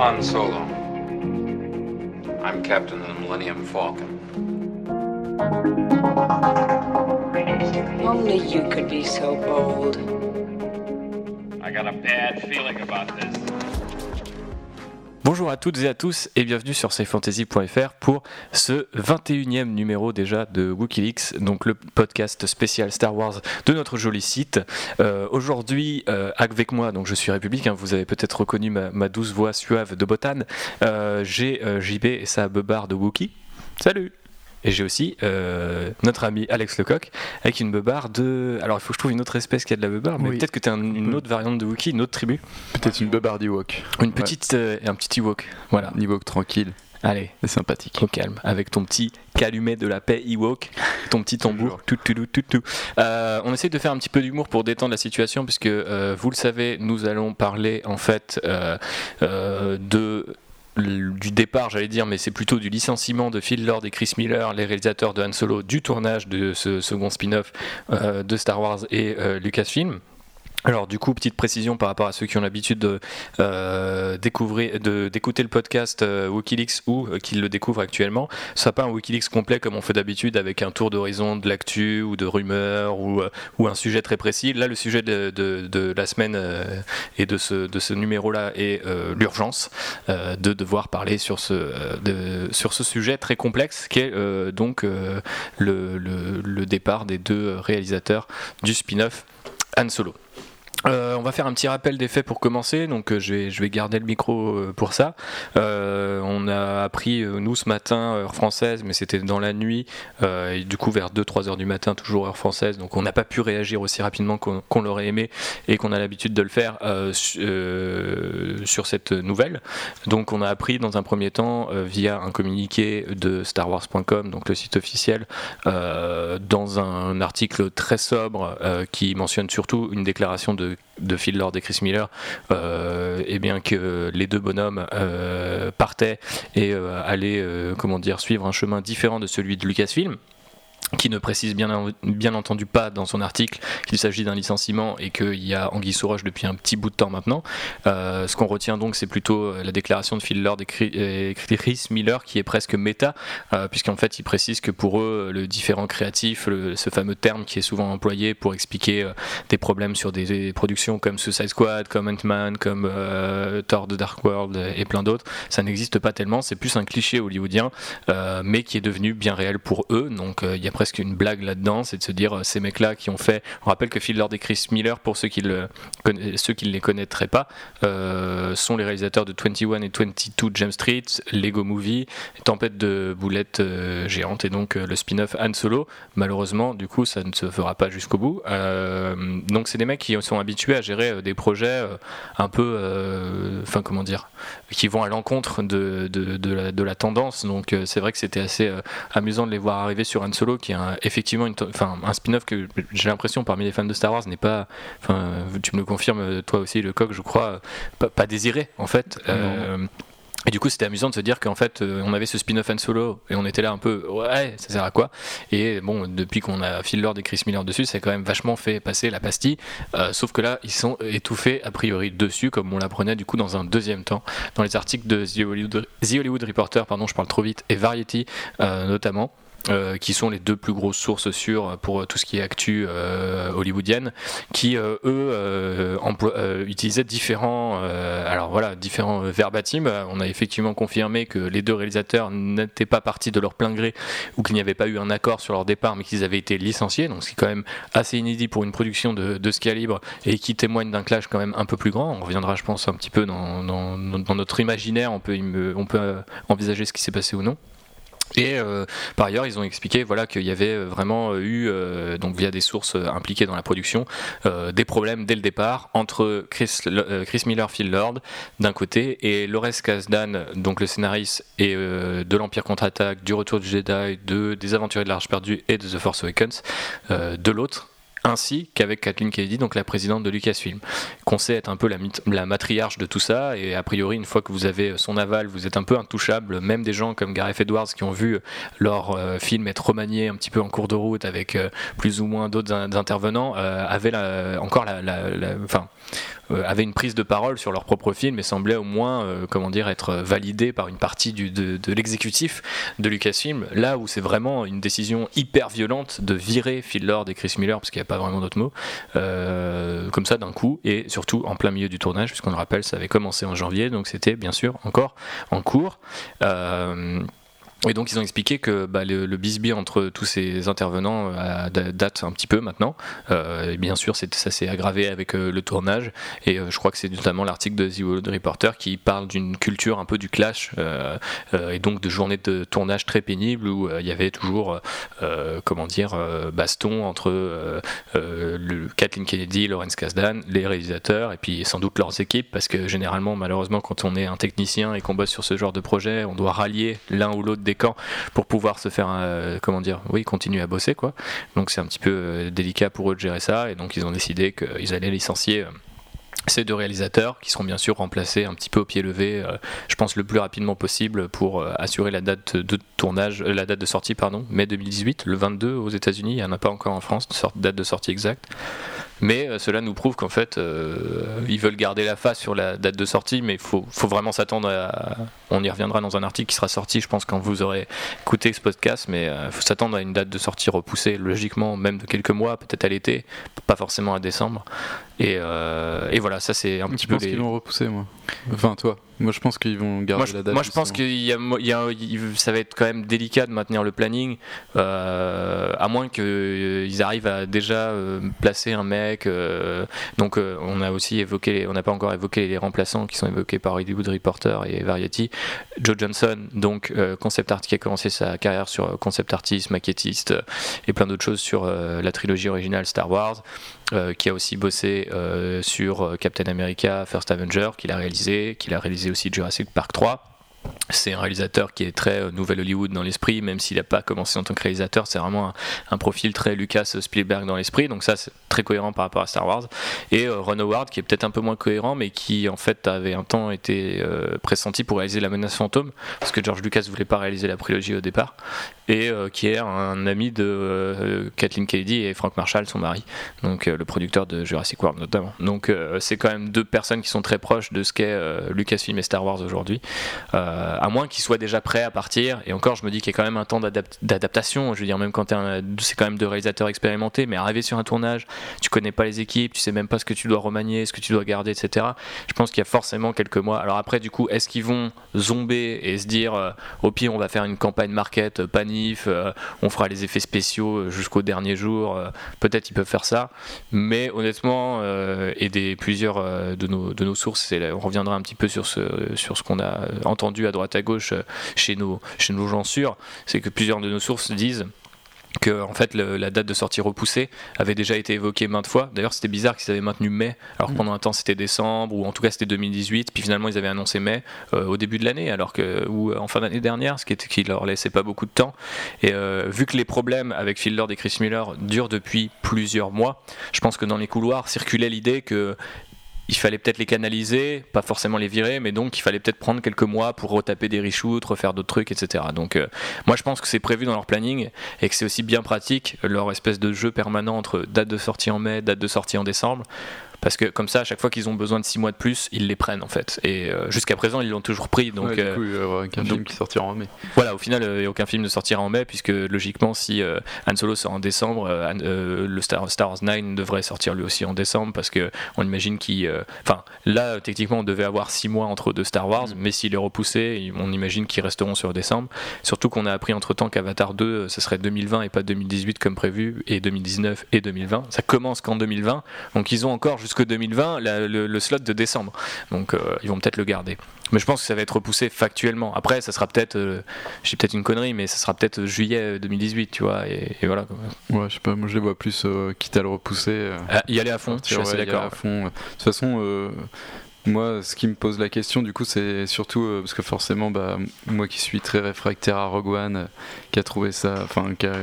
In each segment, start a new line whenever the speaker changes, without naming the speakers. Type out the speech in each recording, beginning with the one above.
Han Solo. I'm Captain of the Millennium Falcon.
Only you could be so bold.
I got a bad feeling about this.
Bonjour à toutes et à tous et bienvenue sur safefantasy.fr pour ce 21e numéro déjà de Wikileaks, donc le podcast spécial Star Wars de notre joli site. Euh, aujourd'hui, euh, avec moi, donc je suis républicain, vous avez peut-être reconnu ma, douce voix suave de botane. Euh, j'ai JB et sa beubare de Wookie. Salut et j'ai aussi euh, notre ami Alex Lecoq avec une beubare de. Alors il faut que je trouve une autre espèce qui a de la beubare, mais peut-être que tu as une autre variante de Wookiee, une autre tribu.
Peut-être une beubare d'Ewok.
Une petite, euh, un petit Ewok. Voilà.
Un Ewok tranquille.
Allez,
c'est sympathique.
Au calme, avec ton petit calumet de la paix Ewok, ton petit tambour, tout, tout, tout, tout, euh, on essaie de faire un petit peu d'humour pour détendre la situation, puisque vous le savez, nous allons parler en fait de du départ, j'allais dire, mais c'est plutôt du licenciement de Phil Lord et Chris Miller, les réalisateurs de Han Solo, du tournage de ce second spin-off euh, de Star Wars et euh, Lucasfilm. Alors du coup, petite précision par rapport à ceux qui ont l'habitude de euh, découvrir, d'écouter le podcast euh, Wikileaks ou euh, qui le découvrent actuellement. Ce sera pas un Wikileaks complet comme on fait d'habitude avec un tour d'horizon de l'actu ou de rumeurs ou, un sujet très précis. Là, le sujet de, de, la semaine et de ce, de ce numéro-là est l'urgence de devoir parler sur ce, sur ce sujet très complexe qui est donc le départ des deux réalisateurs du spin-off Han Solo. Euh, on va faire un petit rappel des faits pour commencer, donc euh, je, vais, garder le micro euh, pour ça. on a appris, nous, ce matin, heure française, mais c'était dans la nuit, et du coup vers 2-3 heures du matin, toujours heure française, donc on n'a pas pu réagir aussi rapidement qu'on l'aurait aimé et qu'on a l'habitude de le faire sur cette nouvelle. Donc on a appris dans un premier temps, via un communiqué de StarWars.com, donc le site officiel, dans un article très sobre qui mentionne surtout une déclaration de de, Phil Lord et Chris Miller, et euh, eh bien que les deux bonhommes euh, partaient et euh, allaient comment suivre un chemin différent de celui de Lucasfilm qui ne précise bien, entendu pas dans son article qu'il s'agit d'un licenciement et qu'il y a Anguille Souroche depuis un petit bout de temps maintenant. Euh, ce qu'on retient donc, c'est plutôt euh, la déclaration de Phil Lord et Chris Miller qui est presque méta, euh, puisqu'en fait, ils précisent que pour eux, le différent créatif, ce fameux terme qui est souvent employé pour expliquer des problèmes sur des, productions comme Suicide Squad, comme Ant-Man, comme Thor The Dark World et plein d'autres, ça n'existe pas tellement. C'est plus un cliché hollywoodien, mais qui est devenu bien réel pour eux. Donc, il y a presque une blague là-dedans, c'est de se dire ces mecs-là qui ont fait. On rappelle que Phil Lord et Chris Miller, pour ceux qui, ne les connaîtraient pas, sont les réalisateurs de 21 et 22 James Street, Lego Movie, Tempête de boulettes géantes et donc le spin-off Han Solo. Malheureusement, du coup, ça ne se fera pas jusqu'au bout. donc c'est des mecs qui sont habitués à gérer des projets un peu, enfin comment dire, qui vont à l'encontre de, de, la, tendance. Donc euh, c'est vrai que c'était assez euh, amusant de les voir arriver sur Han Solo, qui est effectivement une, un spin-off que j'ai l'impression parmi les fans de Star Wars n'est pas, enfin tu me le confirmes toi aussi le coq, je crois, pas, désiré en fait. Et du coup, c'était amusant de se dire qu'en fait, euh, on avait ce spin-off Han Solo et on était là un peu, ouais, ça sert à quoi? Et bon, depuis qu'on a Phil Lord et Chris Miller dessus, ça a quand même vachement fait passer la pastille. Euh, sauf que là, ils sont étouffés a priori dessus, comme on l'apprenait du coup dans un deuxième temps, dans les articles de The Hollywood, Reporter, pardon, je parle trop vite, et Variety euh, notamment. Euh, qui sont les deux plus grosses sources sûres pour tout ce qui est actu euh, hollywoodienne, qui euh, eux utilisaient différents, alors voilà, différents verbatims. On a effectivement confirmé que les deux réalisateurs n'étaient pas partis de leur plein gré ou qu'il n'y avait pas eu un accord sur leur départ, mais qu'ils avaient été licenciés. Donc c'est quand même assez inédit pour une production de, ce calibre et qui témoigne d'un clash quand même un peu plus grand. On reviendra, je pense, un petit peu dans, notre imaginaire. On peut envisager ce qui s'est passé ou non. Et euh, par ailleurs, ils ont expliqué voilà, qu'il y avait vraiment eu, euh, donc via des sources impliquées dans la production, euh, des problèmes dès le départ entre Chris, Chris Miller, Phil Lord d'un côté et Lores Kasdan, donc le scénariste et de l'Empire contre-attaque, du Retour du Jedi, de des Aventuriers de l'Arche perdue et de The Force Awakens de l'autre ainsi qu'avec Kathleen Kennedy, donc la présidente de Lucasfilm, qu'on sait être un peu la, matriarche de tout ça, et a priori, une fois que vous avez son aval, vous êtes un peu intouchable, même des gens comme Gareth Edwards qui ont vu leur euh, film être remanié un petit peu en cours de route avec euh, plus ou moins d'autres intervenants, euh, avaient encore la, avaient une prise de parole sur leur propre film et semblaient au moins, euh, comment dire, être validés par une partie du, de, l'exécutif de Lucasfilm. Là où c'est vraiment une décision hyper violente de virer Phil Lord et Chris Miller, parce qu'il n'y a pas vraiment d'autres mots, euh, comme ça d'un coup, et surtout en plein milieu du tournage, puisqu'on le rappelle, ça avait commencé en janvier, donc c'était bien sûr encore en cours. Et donc ils ont expliqué que bah, le, le bisbee entre tous ces intervenants euh, date un petit peu maintenant. Euh, et bien sûr, ça s'est aggravé avec euh, le tournage. Et je crois que c'est notamment l'article de The World Reporter qui parle d'une culture un peu du clash et donc de journées de tournage très pénibles où il y avait toujours, comment dire, baston entre le Kathleen Kennedy, Lawrence Kasdan, les réalisateurs et puis sans doute leurs équipes parce que généralement, malheureusement, quand on est un technicien et qu'on bosse sur ce genre de projet, on doit rallier l'un ou l'autre pour pouvoir se faire, euh, comment dire, oui, continuer à bosser quoi. Donc c'est un petit peu euh, délicat pour eux de gérer ça et donc ils ont décidé qu'ils allaient licencier. Euh, ces deux réalisateurs qui seront bien sûr remplacés un petit peu au pied levé, je pense le plus rapidement possible pour assurer la date de tournage, la date de sortie pardon, mai 2018, le 22 aux États-Unis, il n'y en a pas encore en France, date de sortie exacte. Mais cela nous prouve qu'en fait, ils veulent garder la face sur la date de sortie, mais il faut, vraiment s'attendre à. On y reviendra dans un article qui sera sorti, je pense, quand vous aurez écouté ce podcast, mais il euh, faut s'attendre à une date de sortie repoussée, logiquement, même de quelques mois, peut-être à l'été, pas forcément à décembre. Et, voilà, ça c'est un petit peu.
Je pense qu'ils vont repousser, moi? Enfin, toi. Moi, je pense qu'ils vont garder la date.
Moi, je pense que ça va être quand même délicat de maintenir le planning, à moins qu'ils arrivent à déjà placer un mec euh, donc euh, on a aussi évoqué, on n'a pas encore évoqué les remplaçants qui sont évoqués par Hollywood Reporter et Variety. Joe Johnson, donc euh, concept art qui a commencé sa carrière sur concept artiste, maquettiste et plein d'autres choses sur la trilogie originale Star Wars. qui a aussi bossé sur Captain America First Avenger, qu'il a réalisé, qu'il a réalisé aussi Jurassic Park 3. C'est un réalisateur qui est très euh, Nouvelle Hollywood dans l'esprit, même s'il n'a pas commencé en tant que réalisateur, c'est vraiment un, profil très Lucas Spielberg dans l'esprit, donc ça c'est très cohérent par rapport à Star Wars. Et euh, Ron Howard qui est peut-être un peu moins cohérent, mais qui en fait avait un temps été euh, pressenti pour réaliser La Menace Fantôme, parce que George Lucas voulait pas réaliser la prélogie au départ, et qui est un ami de Kathleen Kennedy et Frank Marshall, son mari, donc le producteur de Jurassic World notamment. Donc c'est quand même deux personnes qui sont très proches de ce qu'est Lucasfilm et Star Wars aujourd'hui. À moins qu'il soit déjà prêt à partir. Et encore, je me dis qu'il y a quand même un temps d'adaptation. Je veux dire, même quand c'est quand même deux réalisateurs expérimentés, mais arriver sur un tournage, tu connais pas les équipes, tu sais même pas ce que tu dois remanier, ce que tu dois garder, etc. Je pense qu'il y a forcément quelques mois. Alors après, du coup, est-ce qu'ils vont zomber et se dire, euh, au pire, on va faire une campagne market, panif, on fera les effets spéciaux jusqu'au dernier jour. Peut-être ils peuvent faire ça, mais honnêtement, et des plusieurs de nos, de nos sources, on reviendra un petit peu sur ce, sur ce qu'on a entendu à droite à gauche euh, chez nos, chez nos gens sûrs, c'est que plusieurs de nos sources disent que en fait la date de sortie repoussée avait déjà été évoquée maintes fois. D'ailleurs, c'était bizarre qu'ils avaient maintenu mai, alors que mm. pendant un temps c'était décembre ou en tout cas c'était 2018. Puis finalement ils avaient annoncé mai euh, au début de l'année, alors que ou euh, en fin d'année dernière, ce qui était qui leur laissait pas beaucoup de temps. Et vu que les problèmes avec Phil Lord et Chris Miller durent depuis plusieurs mois, je pense que dans les couloirs circulait l'idée que il fallait peut-être les canaliser, pas forcément les virer, mais donc il fallait peut-être prendre quelques mois pour retaper des reshoots, refaire d'autres trucs, etc. Donc euh, moi je pense que c'est prévu dans leur planning et que c'est aussi bien pratique leur espèce de jeu permanent entre date de sortie en mai, date de sortie en décembre parce que comme ça, à chaque fois qu'ils ont besoin de 6 mois de plus, ils les prennent en fait. Et euh, jusqu'à présent, ils l'ont toujours pris. Donc,
du coup, il n'y aura aucun film qui sortira en mai.
Voilà, au final, il n'y a aucun film ne sortira en mai, puisque logiquement, si euh, Han Solo sort en décembre, euh, le Star, Wars 9 devrait sortir lui aussi en décembre, parce qu'on imagine qu'il. Enfin, là, techniquement, on devait avoir 6 mois entre deux Star Wars, mm. mais s'il est repoussé, on imagine qu'ils resteront sur décembre. Surtout qu'on a appris entre temps qu'Avatar 2, ce serait 2020 et pas 2018 comme prévu, et 2019 et 2020. Ça commence qu'en 2020, donc ils ont encore jusque 2020 le, slot de décembre. Donc euh, ils vont peut-être le garder. Mais je pense que ça va être repoussé factuellement. Après, ça sera peut-être, euh, j'ai peut-être une connerie, mais ça sera peut-être juillet 2018, tu vois, et, voilà.
Ouais, je sais pas, moi je les vois plus euh, quitte à le repousser.
Ah, y aller à fond, je suis assez d'accord.
à fond. De toute façon, moi, ce qui me pose la question, du coup, c'est surtout parce que forcément, bah, moi qui suis très réfractaire à Rogue One, qui a trouvé ça, enfin, qui a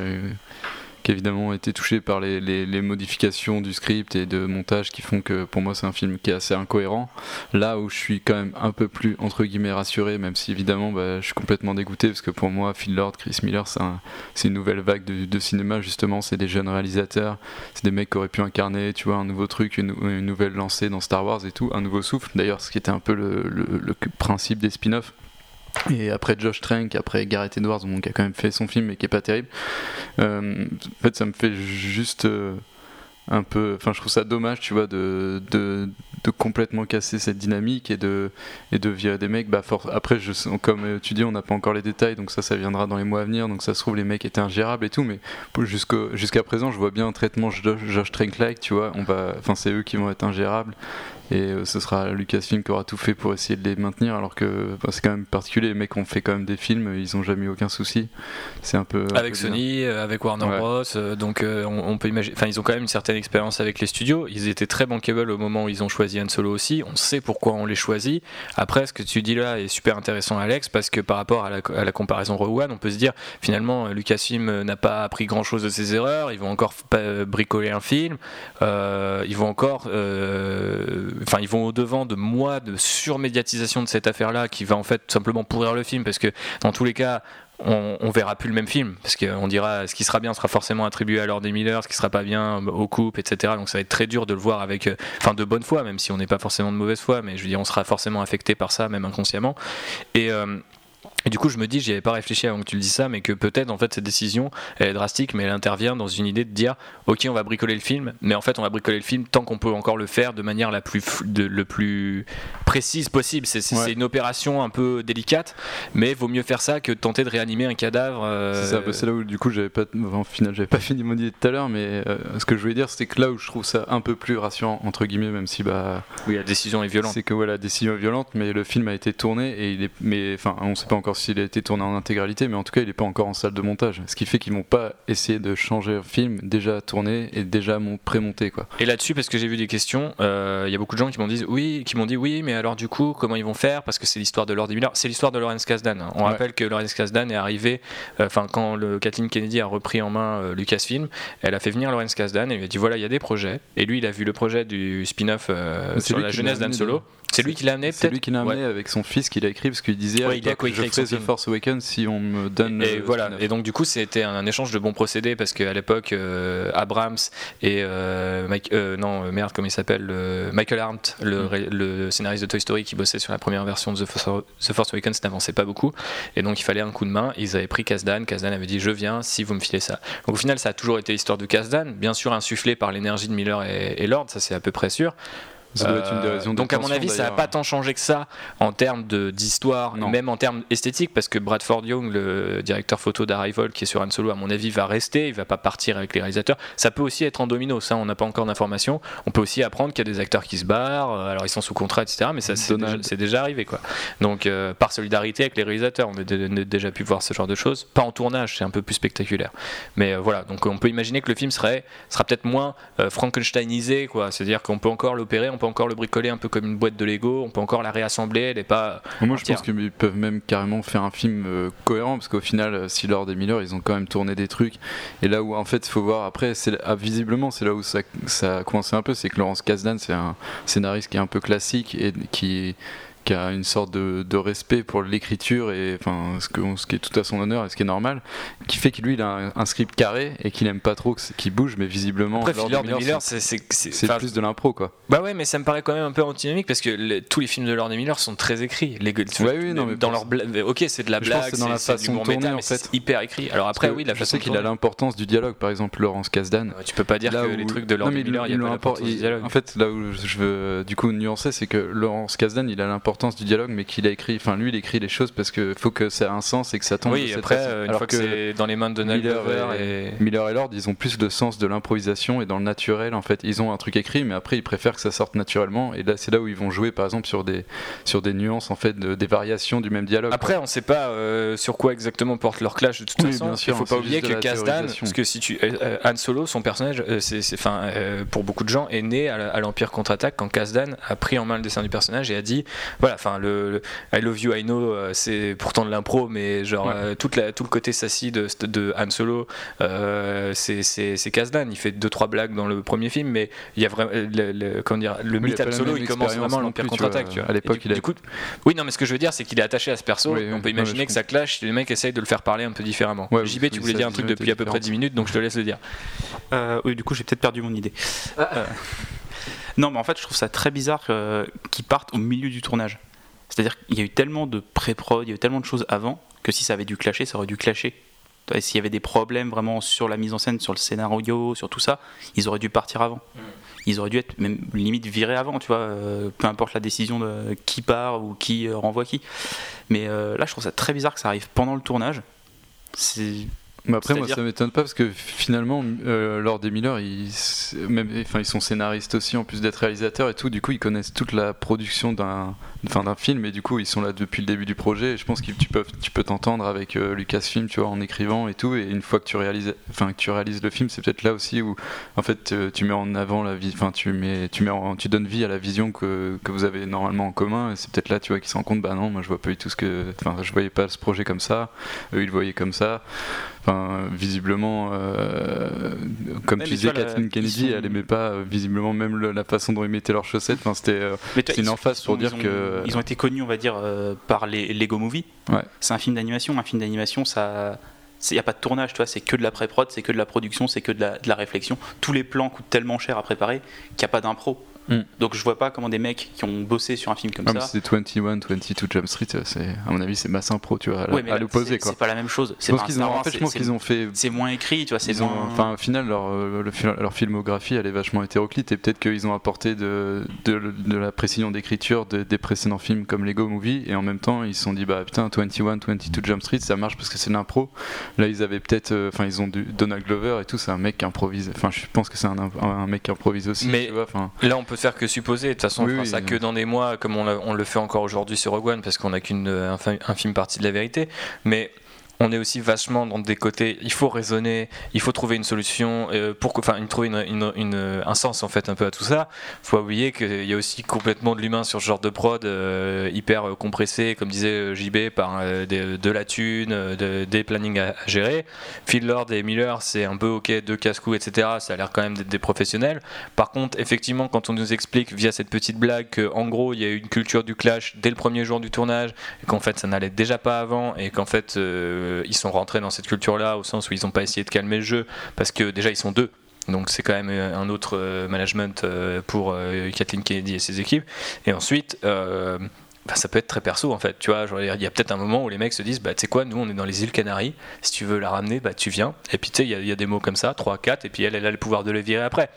qui évidemment été touché par les, modifications du script et de montage qui font que pour moi c'est un film qui est assez incohérent. Là où je suis quand même un peu plus entre guillemets rassuré, même si évidemment bah, je suis complètement dégoûté parce que pour moi Phil Lord, Chris Miller, c'est une nouvelle vague de, de cinéma justement. C'est des jeunes réalisateurs, c'est des mecs qui auraient pu incarner, tu vois, un nouveau truc, une, nouvelle lancée dans Star Wars et tout, un nouveau souffle. D'ailleurs, ce qui était un peu le, le principe des spin-offs et après Josh Trank, après Gareth Edwards, qui a quand même fait son film mais qui est pas terrible. Euh, en fait, ça me fait juste euh, un peu. Enfin, je trouve ça dommage, tu vois, de, de, complètement casser cette dynamique et de, et de virer des mecs. Bah, après, comme tu dis, on n'a pas encore les détails, donc ça, ça viendra dans les mois à venir. Donc ça se trouve, les mecs étaient ingérables et tout, mais jusqu'à présent, je vois bien un traitement Josh, Trank-like, tu vois. Enfin, c'est eux qui vont être ingérables et euh, ce sera Lucasfilm qui aura tout fait pour essayer de les maintenir alors que c'est quand même particulier. Les mecs ont fait quand même des films ils ont jamais eu aucun souci. C'est un peu
avec Sony euh, avec Warner Bros euh, donc on, peut imaginer enfin ils ont quand même une certaine expérience avec les studios. Ils étaient très bankable au moment où ils ont choisi Han Solo aussi. On sait pourquoi on les choisit. Après ce que tu dis là est super intéressant Alex parce que par rapport à la, comparaison Rogue One on peut se dire finalement Lucasfilm n'a pas appris grand chose de ses erreurs. Ils vont encore bricoler un film. Ils vont encore enfin ils vont au devant de mois de surmédiatisation de cette affaire-là qui va en fait simplement pourrir le film parce que dans tous les cas on, on, verra plus le même film parce qu'on dira ce qui sera bien sera forcément attribué à Lord Miller, ce qui sera pas bien au couple, etc. Donc ça va être très dur de le voir avec, euh, enfin de bonne foi, même si on n'est pas forcément de mauvaise foi, mais je veux dire on sera forcément affecté par ça, même inconsciemment. Et euh, et du coup, je me dis, j'y avais pas réfléchi avant que tu le dises ça, mais que peut-être en fait cette décision elle est drastique, mais elle intervient dans une idée de dire, ok, on va bricoler le film, mais en fait on va bricoler le film tant qu'on peut encore le faire de manière la plus de, le plus précise possible. C'est une opération un peu délicate, mais vaut mieux faire ça que de tenter de réanimer un cadavre.
Euh, c'est là où du coup j'avais pas, en final j'avais pas fini mon idée tout à l'heure, mais euh, ce que je voulais dire, c'était que là où je trouve ça un peu plus rassurant entre guillemets, même si bah
oui la décision est violente.
C'est que voilà, la décision est violente, mais le film a été tourné et il est, mais enfin on sait pas encore s'il a été tourné en intégralité, mais en tout cas, il n'est pas encore en salle de montage. Ce qui fait qu'ils vont pas essayer de changer un film déjà tourné et déjà pré-monté. Quoi.
Et là-dessus, parce que j'ai vu des questions, euh, il y a beaucoup de gens qui m'ont dit oui, qui m'ont dit oui, mais alors du coup, comment ils vont faire? Parce que c'est l'histoire de Lord Miller, c'est l'histoire de Lawrence Kasdan. On rappelle que Lawrence Kasdan est arrivé, euh, enfin, quand le Kathleen Kennedy a repris en main euh, Lucasfilm, elle a fait venir Lawrence Kasdan et lui a dit voilà, il y a des projets. Et lui, il a vu le projet du spin-off sur la jeunesse d'Anne Solo. C'est lui qui l'a amené,
C'est lui qui l'a amené avec son fils qu'il a écrit parce qu'il disait
Ouais,
à
il a
je ferai The. Force Awakens si on me donne.
Et
le
voilà. Et donc du coup, c'était un, échange de bons procédés parce qu'à l'époque, euh, Abrams et euh, Mike- euh, non euh, merde, comment il s'appelle, euh, Michael Arndt, le,
Mm.
le scénariste de Toy Story qui bossait sur la première version de The Force, The Force Awakens, n'avançait pas beaucoup. Et donc il fallait un coup de main. Ils avaient pris Kasdan. Kasdan avait dit je viens si vous me filez ça. Donc au final, ça a toujours été l'histoire de Kasdan, bien sûr insufflé par l'énergie de Miller et, et Lord, ça c'est à peu près sûr.
Ça doit être une des
Euh,
raisons
donc à mon avis, ça n'a pas tant changé que ça en termes d'histoire, même en termes esthétiques, parce que Bradford Young, le directeur photo d'Arrival qui est sur Han Solo, à mon avis, va rester, il va pas partir avec les réalisateurs. Ça peut aussi être en domino, ça on n'a pas encore d'informations. On peut aussi apprendre qu'il y a des acteurs qui se barrent, euh, alors ils sont sous contrat, etc. Mais ça c'est déjà, arrivé quoi. Donc euh, par solidarité avec les réalisateurs, on a dé- on a déjà pu voir ce genre de choses. Pas en tournage, c'est un peu plus spectaculaire. Mais euh, voilà, donc on peut imaginer que le film serait sera peut-être moins euh, Frankensteinisé, quoi. C'est-à-dire qu'on peut encore l'opérer, on peut encore le bricoler un peu comme une boîte de Lego, on peut encore la réassembler, elle est pas.
Moi, je pense qu'ils peuvent même carrément faire un film euh, cohérent parce qu'au final, euh, si Lord et Miller, ils ont quand même tourné des trucs. Et là où, en fait, il faut voir après, c'est ah, visiblement, c'est là où ça, ça a commencé un peu, c'est que Laurence Kasdan, c'est un scénariste qui est un peu classique et qui qui a une sorte de, de respect pour l'écriture et enfin ce, que, ce qui est tout à son honneur et ce qui est normal qui fait que lui il a un, un script carré et qu'il aime pas trop qu'il bouge mais visiblement
Après,
Lord
Miller,
c'est- plus de l'impro quoi
Bah ouais, mais ça me paraît quand même un peu antinomique parce que tous les films de Lord Miller sont très écrits. Les,
Ouais, oui, non, mais
dans leur bla- Ok, c'est de la blague,
c'est dans la façon de
l'humour
tourner, en fait.
hyper écrit. Alors après, oui, la
je
façon
qu'il a l'importance du dialogue par exemple Laurence Kasdan
Ouais, Tu peux pas dire
Là
que
où-
les trucs de Lord
Non,
Miller, il y a pas l'importance du dialogue.
En fait, là où je veux du coup nuancer, c'est que Laurence Kasdan, il a l'importance du dialogue, mais qu'il a écrit, enfin lui, il écrit les choses parce que faut que ça ait un sens et que ça tombe.
Oui, après, une
Alors
fois que, c'est dans les mains de Donald
Miller et-
et.
Miller et Lord, ils ont plus de sens de l'improvisation et dans le naturel. En fait, ils ont un truc écrit, mais après, ils préfèrent que ça sorte naturellement. Et là, c'est là où ils vont jouer, par exemple, sur des sur des nuances, en fait, de- des variations du même dialogue.
Après, on sait pas euh, sur quoi exactement porte leur clash de toute
Oui,
façon. Il faut
c'est
pas oublier que
théorisation.
parce que si tu euh, euh, Han Solo, son personnage, euh, c'est, enfin, pour beaucoup de gens, est né à, l'Empire contre-attaque quand Kasdan a pris en main le dessin du personnage et a dit, voilà, enfin, le, le I Love You, I Know, euh, c'est pourtant de l'impro, mais genre
Ouais.
euh, toute la, tout le côté sassy de, de Han Solo, euh, c'est, Kasdan. Il fait deux trois blagues dans le premier film, mais il y a vraiment le, le- comment dire, le mythe Han Solo, il commence vraiment l'Empire contre-attaque.
vois.
tu vois.
À l'époque,
du-
il a-
du coup, oui, non, mais ce que je veux dire, c'est qu'il est attaché à ce perso.
Oui,
et on peut imaginer que ça clash. Les mecs essayent de le faire parler un peu différemment.
Ouais,
JB, tu voulais dire un truc depuis à peu près
différente.
10 minutes, donc je te laisse le dire.
Euh, oui, du coup, j'ai peut-être perdu mon idée. Euh, non, mais en fait, je trouve ça très bizarre euh, qu'ils partent au milieu du tournage. C'est-à-dire qu'il y a eu tellement de pré-prod, il y a eu tellement de choses avant, que si ça avait dû clasher, ça aurait dû clasher. Et S'il y avait des problèmes vraiment sur la mise en scène, sur le scénario, sur tout ça, ils auraient dû partir avant. Ils auraient dû être même limite virés avant, tu vois, euh, peu importe la décision de qui part ou qui euh, renvoie qui. Mais euh, là, je trouve ça très bizarre que ça arrive pendant le tournage. C'est
Mais après, moi, ça m'étonne pas parce que finalement, euh, Lord et Miller, ils, même, enfin, ils sont scénaristes aussi en plus d'être réalisateurs et tout. Du coup, ils connaissent toute la production d'un, enfin, d'un film et du coup, ils sont là depuis le début du projet. Et je pense que tu peux, tu peux t'entendre avec euh, Lucasfilm, tu vois, en écrivant et tout. Et une fois que tu réalises, enfin, que tu réalises le film, c'est peut-être là aussi où, en fait, euh, tu mets en avant la vie, enfin, tu mets, tu mets, en- tu donnes vie à la vision que, que vous avez normalement en commun. Et c'est peut-être là, tu vois, qu'ils se rendent compte, bah non, moi, je vois pas du tout ce que, enfin, je voyais pas ce projet comme ça. Eux, ils le voyaient comme ça. Enfin, visiblement, euh, comme tu
mais
disais,
là,
Kathleen Kennedy,
sont-
elle aimait pas euh, visiblement même le- la façon dont ils mettaient leurs chaussettes. Enfin, c'était. euh, une emphase pour dire
ils ont-
que-
Ils ont été connus, on va dire, euh, par les Lego Movie.
Ouais.
C'est un film d'animation. Un film d'animation, ça. Il n'y a pas de tournage, tu vois, c'est que de la pré-prod, c'est que de la production, c'est que de la, de la réflexion. Tous les plans coûtent tellement cher à préparer qu'il n'y a pas d'impro.
Mm.
Donc je vois pas comment des mecs qui ont bossé sur un film comme
ah,
ça.
c'était 21, 22 Jump Street. euh, C'est, à mon avis, c'est masse impro, tu vois, à,
Ouais, mais
à l'opposé,
c'est-
quoi.
C'est pas la même chose.
Je
C'est
pense
pas un
qu'ils
Star
ont, en
Wars,
fait, je
c'est-
pense
c'est-
qu'ils ont fait.
C'est moins écrit, tu vois. C'est moins.
enfin, au final, leur, euh, leur filmographie, elle est vachement hétéroclite et peut-être qu'ils ont apporté de, de, de la précision d'écriture de- des précédents films comme Lego Movie et en même temps, ils se sont dit, bah putain, 21, 22 Jump Street, ça marche parce que c'est l'impro. Là, ils avaient peut-être, euh, enfin, ils ont du Donald Glover et tout, c'est un mec qui improvise. Enfin, je pense que c'est un, un mec qui improvise aussi,
Mais-
tu vois. Enfin,
Là, on peut faire que supposer. De toute façon, on
Oui,
fera
oui,
ça
oui.
que dans des mois, comme on, on le fait encore aujourd'hui sur Rogue One, parce qu'on n'a qu'une euh, un, fi- un film parti de la vérité. Mais on est aussi vachement dans des côtés. Il faut raisonner, il faut trouver une solution euh, pour enfin, trouver une, un sens en fait un peu à tout ça. Faut pas oublier qu'il y a aussi complètement de l'humain sur ce genre de prod euh, hyper compressé, comme disait JB, par de, la thune, des plannings à, gérer. Phil Lord et Miller, c'est un peu ok, deux casse-coups, etc. Ça a l'air quand même d'être des professionnels. Par contre, effectivement, quand on nous explique via cette petite blague qu'en gros il y a eu une culture du clash dès le premier jour du tournage, qu'en fait ça n'allait déjà pas avant, et qu'en fait euh, ils sont rentrés dans cette culture-là au sens où ils n'ont pas essayé de calmer le jeu, parce que déjà ils sont deux. Donc c'est quand même euh, un autre euh, management pour Kathleen Kennedy et ses équipes. Et ensuite, bah, ça peut être très perso en fait. Tu vois, il y a peut-être un moment où les mecs se disent, bah tu sais quoi, nous on est dans les îles Canaries, si tu veux la ramener, bah tu viens. Et puis tu sais, il y, a des mots comme ça, 3, 4, et puis elle, elle a le pouvoir de le virer après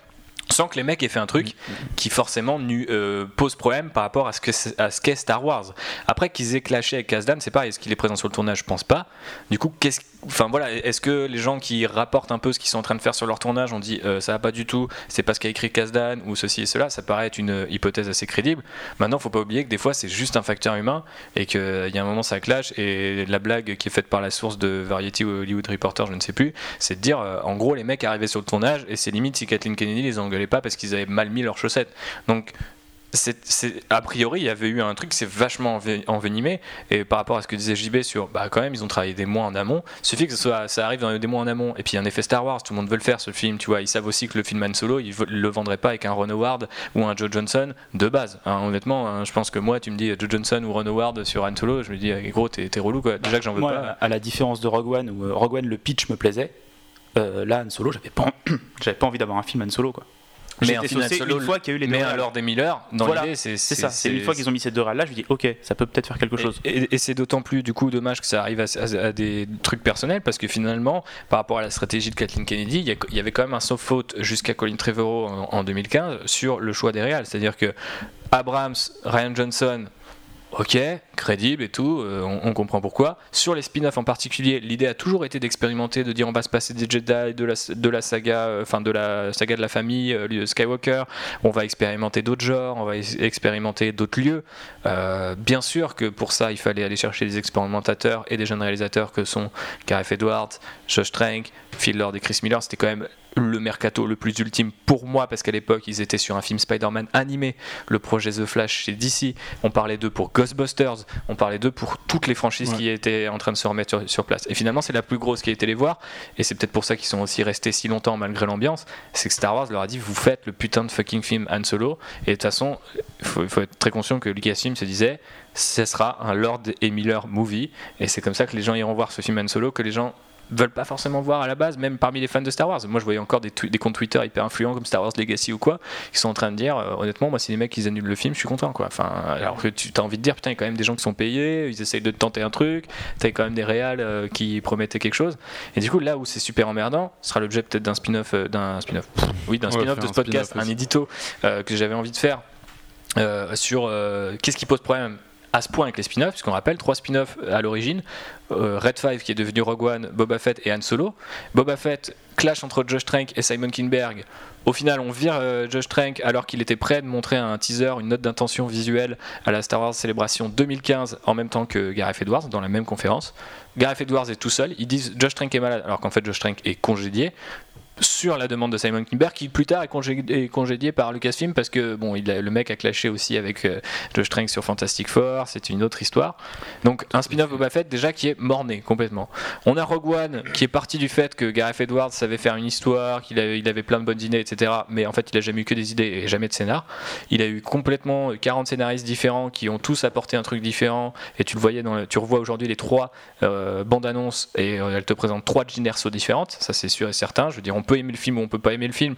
sans que les mecs aient fait un truc qui forcément euh, pose problème par rapport à ce qu'est Star Wars. Après qu'ils aient clashé avec Kasdan, c'est pareil, est-ce qu'il est présent sur le tournage? Je pense pas. Du coup, qu'est-ce enfin voilà, est-ce que les gens qui rapportent un peu ce qu'ils sont en train de faire sur leur tournage ont dit euh, ça va pas du tout, c'est pas ce qu'a écrit Kasdan ou ceci et cela, ça paraît être une hypothèse assez crédible. Maintenant, faut pas oublier que des fois c'est juste un facteur humain et qu'il y a un moment ça clash et la blague qui est faite par la source de Variety ou Hollywood Reporter, je ne sais plus, c'est de dire euh, en gros les mecs arrivaient sur le tournage et c'est limite si Kathleen Kennedy les engueulait pas parce qu'ils avaient mal mis leurs chaussettes. Donc c'est, a priori, il y avait eu un truc qui s'est vachement envenimé. Et par rapport à ce que disait JB sur, bah quand même, ils ont travaillé des mois en amont. Il suffit que ça, ça arrive dans des mois en amont. Et puis, un effet Star Wars, tout le monde veut le faire, ce film. Tu vois, ils savent aussi que le film Han Solo, ils le vendraient pas avec un Ron Howard ou un Joe Johnson de base. Hein, honnêtement, hein, je pense que moi, tu me dis Joe Johnson ou Ron Howard sur Han Solo, je me dis, eh, gros, t'es, relou quoi. Déjà que j'en veux pas.
À la différence de Rogue One, où euh, Rogue One, le pitch me plaisait. Euh, là, Han Solo, j'avais pas, j'avais pas envie d'avoir un film Han Solo quoi
mais une fois qu'il y a eu les mais alors des Miller dans l'idée c'est
ça. c'est une fois qu'ils ont mis ces deux râles là je me dis ok ça peut peut-être faire quelque chose.
et, c'est d'autant plus du coup dommage que ça arrive à, des trucs personnels parce que finalement par rapport à la stratégie de Kathleen Kennedy il y, avait quand même un sauf faute jusqu'à Colin Trevorrow en, 2015 sur le choix des réals c'est à dire que Abrams Ryan Johnson ok, crédible et tout, euh, on, comprend pourquoi. Sur les spin-offs en particulier, l'idée a toujours été d'expérimenter, de dire on va se passer des Jedi, de la, de la saga, euh, enfin de la saga de la famille, euh, Skywalker, on va expérimenter d'autres genres, on va expérimenter d'autres lieux. bien sûr que pour ça, il fallait aller chercher des expérimentateurs et des jeunes réalisateurs que sont Gareth Edwards, Josh Trank, Phil Lord et Chris Miller. C'était quand même le mercato le plus ultime pour moi parce qu'à l'époque ils étaient sur un film Spider-Man animé, le projet The Flash chez DC, on parlait d'eux pour Ghostbusters, on parlait d'eux pour toutes les franchises qui étaient en train de se remettre sur, place. Et finalement c'est la plus grosse qui a été les voir et c'est peut-être pour ça qu'ils sont aussi restés si longtemps malgré l'ambiance, c'est que Star Wars leur a dit vous faites le putain de fucking film Han Solo. Et de toute façon il faut, être très conscient que Lucasfilm se disait ce sera un Lord et Miller movie et c'est comme ça que les gens iront voir ce film Han Solo que les gens veulent pas forcément voir à la base, même parmi les fans de Star Wars. Moi, je voyais encore des, des comptes Twitter hyper influents comme Star Wars Legacy ou quoi, qui sont en train de dire, euh, honnêtement, moi, si les mecs ils annulent le film, je suis content, quoi. Enfin, alors que tu as envie de dire, putain, il y a quand même des gens qui sont payés, ils essayent de tenter un truc, t'as quand même des réals euh, qui promettaient quelque chose. Et du coup, là où c'est super emmerdant, ce sera l'objet peut-être d'un spin-off, euh, d'un spin-off, oui, d'un spin-off de ce podcast, un édito que j'avais envie de faire. sur qu'est-ce qui pose problème? À ce point avec les spin-offs, puisqu'on rappelle trois spin-offs à l'origine euh, Red 5 qui est devenu Rogue One, Boba Fett et Han Solo. Boba Fett clash entre Josh Trank et Simon Kinberg. Au final, on vire euh, Josh Trank alors qu'il était prêt de montrer un teaser, une note d'intention visuelle à la Star Wars Célébration 2015 en même temps que Gareth Edwards dans la même conférence. Gareth Edwards est tout seul. Ils disent Josh Trank est malade alors qu'en fait Josh Trank est congédié sur la demande de Simon Kinberg, qui plus tard est congédié, par Lucasfilm parce que bon, il le mec a clashé aussi avec euh, Josh sur Fantastic Four, c'est une autre histoire. Donc un spin-off Boba Fett déjà qui est morné complètement. On a Rogue One qui est parti du fait que Gareth Edwards savait faire une histoire, qu'il avait, il avait plein de bonnes idées, etc. Mais en fait, il a jamais eu que des idées et jamais de scénar. Il a eu complètement 40 scénaristes différents qui ont tous apporté un truc différent. Et tu le voyais dans, tu revois aujourd'hui les trois euh, bandes annonces et euh, elles te présentent trois générations différentes. Ça c'est sûr et certain. Je veux dire, on peut aimer le film ou on peut pas aimer le film.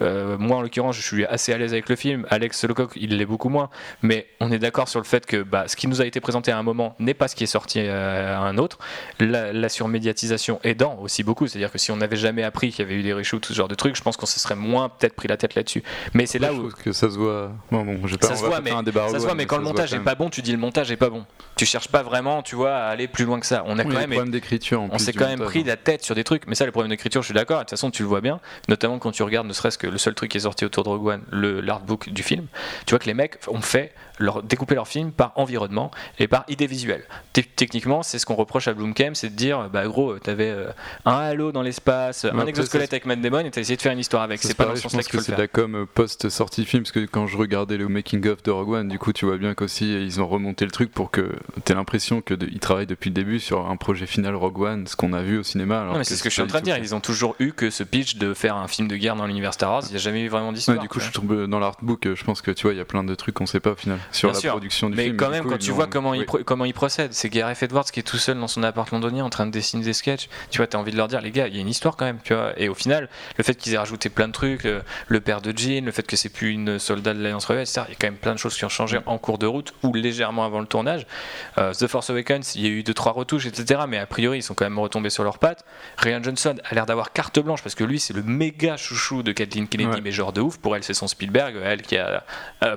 Euh, moi, en l'occurrence, je suis assez à l'aise avec le film. Alex Lecoq, il l'est beaucoup moins. Mais on est d'accord sur le fait que bah, ce qui nous a été présenté à un moment n'est pas ce qui est sorti euh, à un autre. La, surmédiatisation aidant aussi beaucoup. C'est-à-dire que si on n'avait jamais appris qu'il y avait eu des reshoots, tout ce genre de trucs, je pense qu'on se serait moins peut-être pris la tête là-dessus. Mais c'est là où.
que ça se voit. Bon, bon, pas,
ça se voit, mais, un débat ça se voit, mais quand le montage est pas bon, tu dis le montage est pas bon. Tu cherches pas vraiment, tu vois, à aller plus loin que ça. On a quand même.
d'écriture.
On s'est quand même pris la tête sur des trucs. Mais ça, le problème d'écriture, je suis d'accord. De toute façon, tu le vois bien, notamment quand tu regardes ne serait-ce que le seul truc qui est sorti autour de Rogue One, l'artbook du film, tu vois que les mecs ont fait leur, découper leur film par environnement et par idée visuelle. Techniquement, c'est ce qu'on reproche à Blumkamp, c'est de dire, bah gros, t'avais euh, un halo dans l'espace, un exosquelette avec Matt Damon et t'as essayé de faire une histoire avec. C'est pas dans ce
sens-là que c'est de la com post-sortie film, parce que quand je regardais le making-of de Rogue One, du coup, tu vois bien qu'aussi ils ont remonté le truc pour que t'aies l'impression qu'ils travaillent depuis le début sur un projet final Rogue One, ce qu'on a vu au cinéma.
Non, mais c'est ce que je suis en train de dire, ils ont toujours eu que ce pitch de faire un film de guerre dans l'univers Star Wars, il n'y a jamais eu vraiment d'histoire.
du coup, je trouve dans l'artbook, je pense que tu vois, il y a plein de trucs qu'on sait pas au final sur la production du
mais
film.
Mais quand même, quand tu vois comment, il comment il procède, c'est Gareth Edwards qui est tout seul dans son appart londonien en train de dessiner des sketchs. Tu vois, t'as envie de leur dire, les gars, il y a une histoire quand même, tu vois. Et au final, le fait qu'ils aient rajouté plein de trucs, le, père de Jean, le fait que c'est plus une soldat de l'Alliance Rebelle, etc. Il y a quand même plein de choses qui ont changé en cours de route ou légèrement avant le tournage. Euh, The Force Awakens, il y a eu deux trois retouches, etc. Mais a priori, ils sont quand même retombés sur leurs pattes. Ryan Johnson a l'air d'avoir carte blanche parce que lui, c'est le méga chouchou de Kathleen Kennedy, mais genre de ouf. Pour elle, c'est son Spielberg, elle qui a,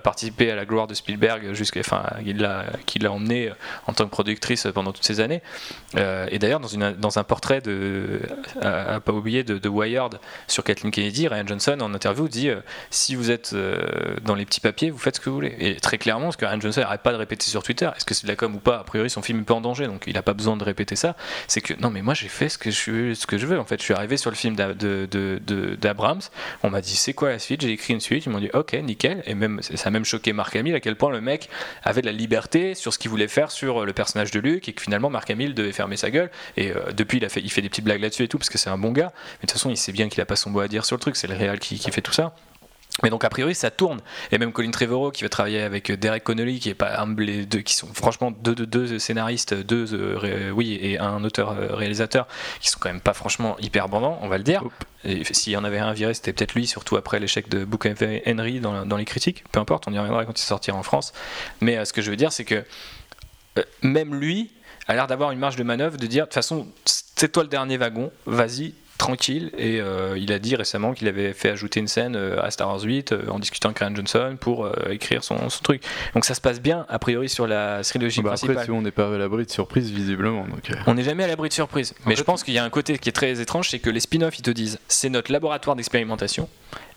participé à la gloire de Spielberg jusqu'à, enfin, qui l'a emmené en tant que productrice pendant toutes ces années. Euh, et d'ailleurs, dans, un portrait de, à, pas oublier, de, Wired sur Kathleen Kennedy, Ryan Johnson en interview dit euh, si vous êtes euh, dans les petits papiers, vous faites ce que vous voulez. Et très clairement, ce que Ryan Johnson n'arrête pas de répéter sur Twitter, est-ce que c'est de la com ou pas? A priori, son film est pas en danger, donc il n'a pas besoin de répéter ça. C'est que non, mais moi j'ai fait ce que je, veux. En fait, je suis arrivé sur le film d'Abrams, on m'a dit c'est quoi la suite, j'ai écrit une suite, ils m'ont dit ok, nickel. Et même ça a même choqué Mark Hamill à quel point le mec avait de la liberté sur ce qu'il voulait faire sur le personnage de Luke et que finalement Mark Hamill devait fermer sa gueule. Et euh, depuis, il, fait, des petites blagues là-dessus et tout parce que c'est un bon gars. Mais de toute façon, il sait bien qu'il a pas son mot à dire sur le truc. C'est le réel qui fait tout ça. Mais donc a priori ça tourne. Et même Colin Trevorrow qui va travailler avec Derek Connolly qui est pas un les deux qui sont franchement deux, deux, deux scénaristes deux euh, oui et un auteur euh, réalisateur qui sont quand même pas franchement hyper bandants on va le dire. S'il y en avait un viré c'était peut-être lui surtout après l'échec de Book of Henry dans, dans, les critiques. Peu importe on y reviendra quand il sortira en France. Mais ce que je veux dire c'est que même lui a l'air d'avoir une marge de manœuvre de dire de toute façon c'est toi le dernier wagon vas-y tranquille et euh, il a dit récemment qu'il avait fait ajouter une scène euh, à Star Wars 8 euh, en discutant avec Ryan Johnson pour écrire son, truc. Donc ça se passe bien a priori sur la trilogie bah principale.
Après, on n'est pas à l'abri de surprise visiblement. Donc...
On n'est jamais à l'abri de surprise. Mais je pense qu'il y a un côté qui est très étrange, c'est que les spin-offs ils te disent c'est notre laboratoire d'expérimentation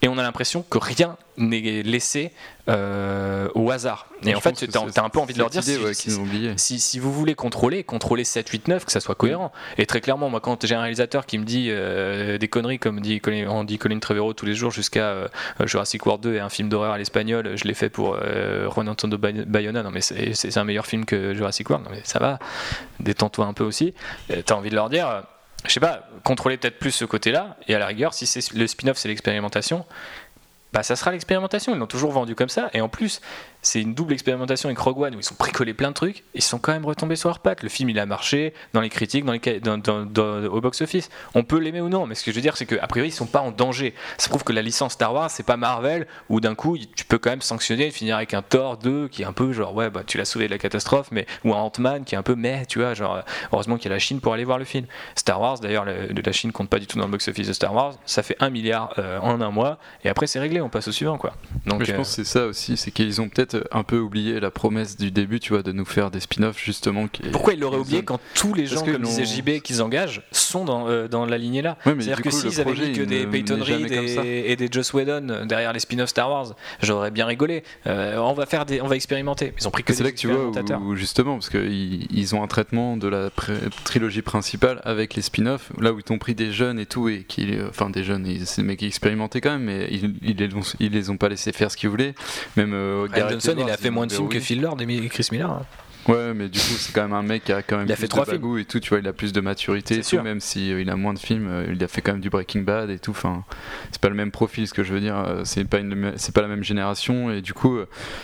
et on a l'impression que rien n'est laissé euh, au hasard. Et en fait, tu as, un peu envie de leur dire si, si, vous voulez contrôler, contrôler 7, 8, 9, que ça soit cohérent. Et très clairement, moi, quand j'ai un réalisateur qui me dit euh, des conneries comme dit Colin, on dit Colin Trevorrow tous les jours jusqu'à euh, Jurassic World 2 et un film d'horreur à l'espagnol, je l'ai fait pour Juan Antonio Bayona, non mais c'est un meilleur film que Jurassic World, non mais ça va, détends-toi un peu aussi. tu as envie de leur dire je sais pas, contrôler peut-être plus ce côté-là, et à la rigueur, si le spin-off, c'est l'expérimentation, bah ça sera l'expérimentation. Ils l'ont toujours vendu comme ça. Et en plus, c'est une double expérimentation avec Rogue One où ils sont bricolés plein de trucs. Ils sont quand même retombés sur leurs pattes. Le film, il a marché dans les critiques, dans les, dans, au box-office. On peut l'aimer ou non, mais ce que je veux dire, c'est qu'à priori, ils sont pas en danger. Ça prouve que la licence Star Wars, c'est pas Marvel où d'un coup, tu peux quand même sanctionner et finir avec un Thor 2 qui est un peu genre, ouais, bah tu l'as sauvé de la catastrophe, mais ou un Ant-Man qui est un peu mais, tu vois, genre, heureusement qu'il y a la Chine pour aller voir le film. Star Wars, d'ailleurs, la Chine compte pas du tout dans le box-office de Star Wars. Ça fait un milliard euh, en un mois, et après, c'est réglé, on passe au suivant, quoi.
Donc, je pense euh, que c'est ça aussi, c'est qu'ils ont peut-être un peu oublié la promesse du début, tu vois, de nous faire des spin-offs justement. Qui
Pourquoi ils l'auraient oublié quand tous les gens, comme disait JB, qu'ils engagent, sont dans, euh, dans la lignée là C'est-à-dire que s'ils avaient mis que des Peyton Reed et, des Joss Whedon derrière les spin-offs Star Wars, j'aurais bien rigolé. Euh, on va faire des, on va expérimenter. Ils ont pris que
C'est là que tu vois où, justement, parce qu'ils ils ont un traitement de la trilogie principale avec les spin-offs, là où ils ont pris des jeunes et tout, et qui, enfin des jeunes, c'est des mecs expérimentés quand même, mais ils, ils, les, ils les ont pas laissé faire ce qu'ils voulaient. Même euh,
Il a fait moins de films que Phil Lord et Chris Miller.
Ouais, mais du coup, c'est quand même un mec qui a quand même
il a
plus
fait trois
de bagou et tout, tu vois, il a plus de maturité et tout, même si euh, il a moins de films, euh, il a fait quand même du Breaking Bad et tout, enfin, c'est pas le même profil, ce que je veux dire, euh, c'est pas une, c'est pas la même génération et du coup,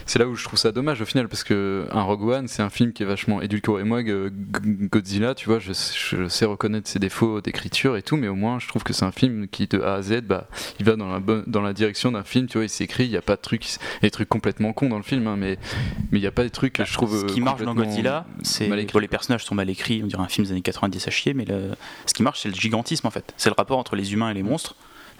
c'est là où je trouve ça dommage au final parce que un Rogue One, c'est un film qui est vachement édulcoré. Moi, Godzilla, tu vois, je, sais reconnaître ses défauts d'écriture et tout, mais au moins, je trouve que c'est un film qui de A à Z, bah, il va dans la dans la direction d'un film, tu vois, il s'écrit, il y a pas de trucs, des trucs complètement cons dans le film, hein, mais mais il y a pas des trucs que je trouve
ce qui marche dans Godzilla c'est les personnages sont mal écrits, on dirait un film des années 90 à chier, mais ce qui marche, c'est le gigantisme en fait. C'est le rapport entre les humains et les monstres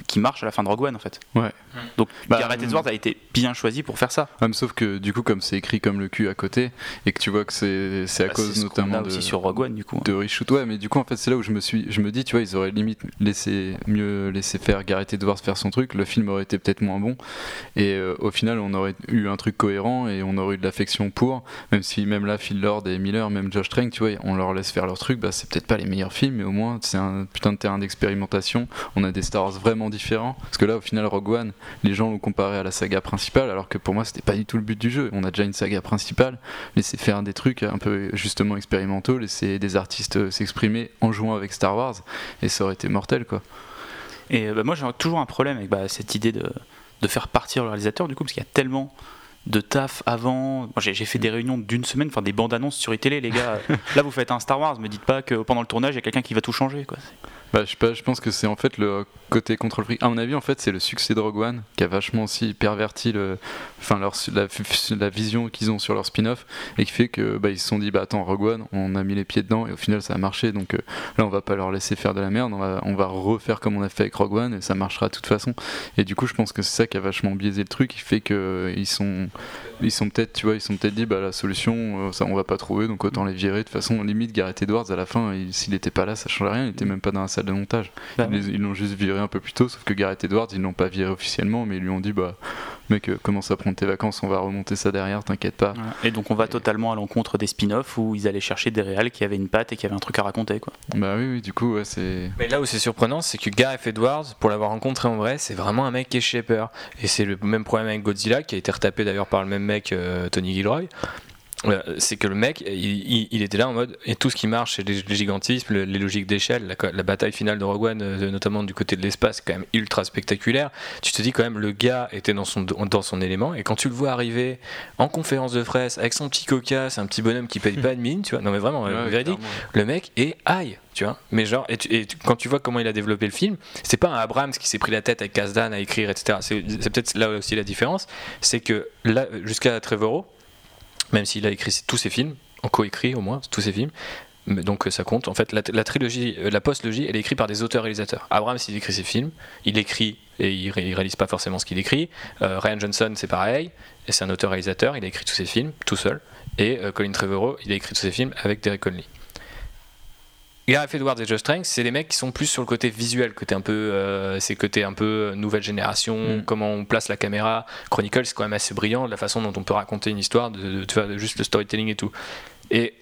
qui marche à la fin de Rogue One en fait.
Ouais.
Donc bah, Gareth Edwards a été bien choisi pour faire ça.
Ah, sauf que du coup, comme c'est écrit comme le cul à côté, et que tu vois que c'est à
Bah,
cause
c'est ce
notamment de,
aussi sur Rogue One du coup. hein.
de reshoot. Ouais, mais du coup, en fait, c'est là où je me suis, je me dis, tu vois, ils auraient limite laissé mieux laisser faire Gareth Edwards faire son truc. Le film aurait été peut-être moins bon, et euh, au final, on aurait eu un truc cohérent et on aurait eu de l'affection pour. Même si même là, Phil Lord et Miller, même Josh Trank, tu vois, on leur laisse faire leur truc. Bah, c'est peut-être pas les meilleurs films, mais au moins, c'est un putain de terrain d'expérimentation. On a des Star Wars vraiment différents. Parce que là, au final, Rogue One, les gens l'ont comparé à la saga principale, alors que pour moi, c'était pas du tout le but du jeu. On a déjà une saga principale, laisser faire des trucs un peu justement expérimentaux, laisser des artistes s'exprimer en jouant avec Star Wars, et ça aurait été mortel, quoi.
Et euh, bah, moi j'ai toujours un problème avec bah, cette idée de, de faire partir le réalisateur du coup parce qu'il y a tellement de taf avant. J'ai fait des réunions d'une semaine, enfin des bandes annonces sur iTélé, les gars. Là vous faites un Star Wars, me dites pas que pendant le tournage il y a quelqu'un qui va tout changer quoi.
Bah, je sais pas, je pense que c'est en fait le côté contrôle fric. À mon avis, en fait, c'est le succès de Rogue One qui a vachement aussi perverti le, enfin leur, la, la vision qu'ils ont sur leur spin-off et qui fait que bah, ils se sont dit bah attends Rogue One, on a mis les pieds dedans et au final ça a marché. Donc euh, là, on va pas leur laisser faire de la merde, on va, on va refaire comme on a fait avec Rogue One et ça marchera de toute façon. Et du coup, je pense que c'est ça qui a vachement biaisé le truc, qui fait que euh, ils sont, ils sont peut-être, tu vois, ils sont peut-être dit bah la solution, euh, ça on va pas trouver, donc autant les virer. De toute façon, limite Gareth Edwards à la fin, il- s'il était pas là, ça change rien, il était même pas dans la salle de montage.
Bah,
ils l'ont juste viré un peu plus tôt, sauf que Gareth Edwards, ils l'ont pas viré officiellement, mais ils lui ont dit bah mec, euh, commence à prendre tes vacances, on va remonter ça derrière, t'inquiète pas.
Et donc on va totalement à l'encontre des spin-offs où ils allaient chercher des réals qui avaient une patte et qui avaient un truc à raconter quoi.
Bah oui, oui, du coup, ouais, c'est.
Mais là où c'est surprenant, c'est que Gareth Edwards, pour l'avoir rencontré en vrai, c'est vraiment un mec qui est shaper. Et c'est le même problème avec Godzilla, qui a été retapé d'ailleurs par le même mec, euh, Tony Gilroy. Euh, c'est que le mec, il, était là en mode, et tout ce qui marche, c'est les, les gigantismes, le- les logiques d'échelle, la, la bataille finale de Rogue One, euh, notamment du côté de l'espace, c'est quand même ultra spectaculaire. Tu te dis quand même, le gars était dans son, dans son élément, et quand tu le vois arriver en conférence de presse, avec son petit cocasse, un petit bonhomme qui paye pas de mine, tu vois, non mais vraiment, euh,
Ouais,
véridique, le mec est aïe, tu vois. Mais genre, et, tu- et tu- quand tu vois comment il a développé le film, c'est pas un Abrams qui s'est pris la tête avec Kasdan à écrire, etc. C'est c'est peut-être là aussi la différence, c'est que là, jusqu'à Trevorrow, même s'il a écrit tous ses films, en coécrit au moins, tous ses films, donc euh, ça compte. En fait, la, trilogie, euh, la post-logie, elle est écrite par des auteurs-réalisateurs. Abrams, il écrit ses films, il écrit et il, ré- il réalise pas forcément ce qu'il écrit. Euh, Ryan Johnson, c'est pareil, c'est un auteur-réalisateur, il a écrit tous ses films tout seul. Et Colin Trevorrow, il a écrit tous ses films avec Derek Conley. Gareth Edwards et Josh Trank, c'est les mecs qui sont plus sur le côté visuel, côté un peu, euh, c'est côté un peu nouvelle génération,
Mm.
comment on place la caméra. Chronicle, c'est quand même assez brillant, la façon dont on peut raconter une histoire, de, de juste le storytelling et tout. Et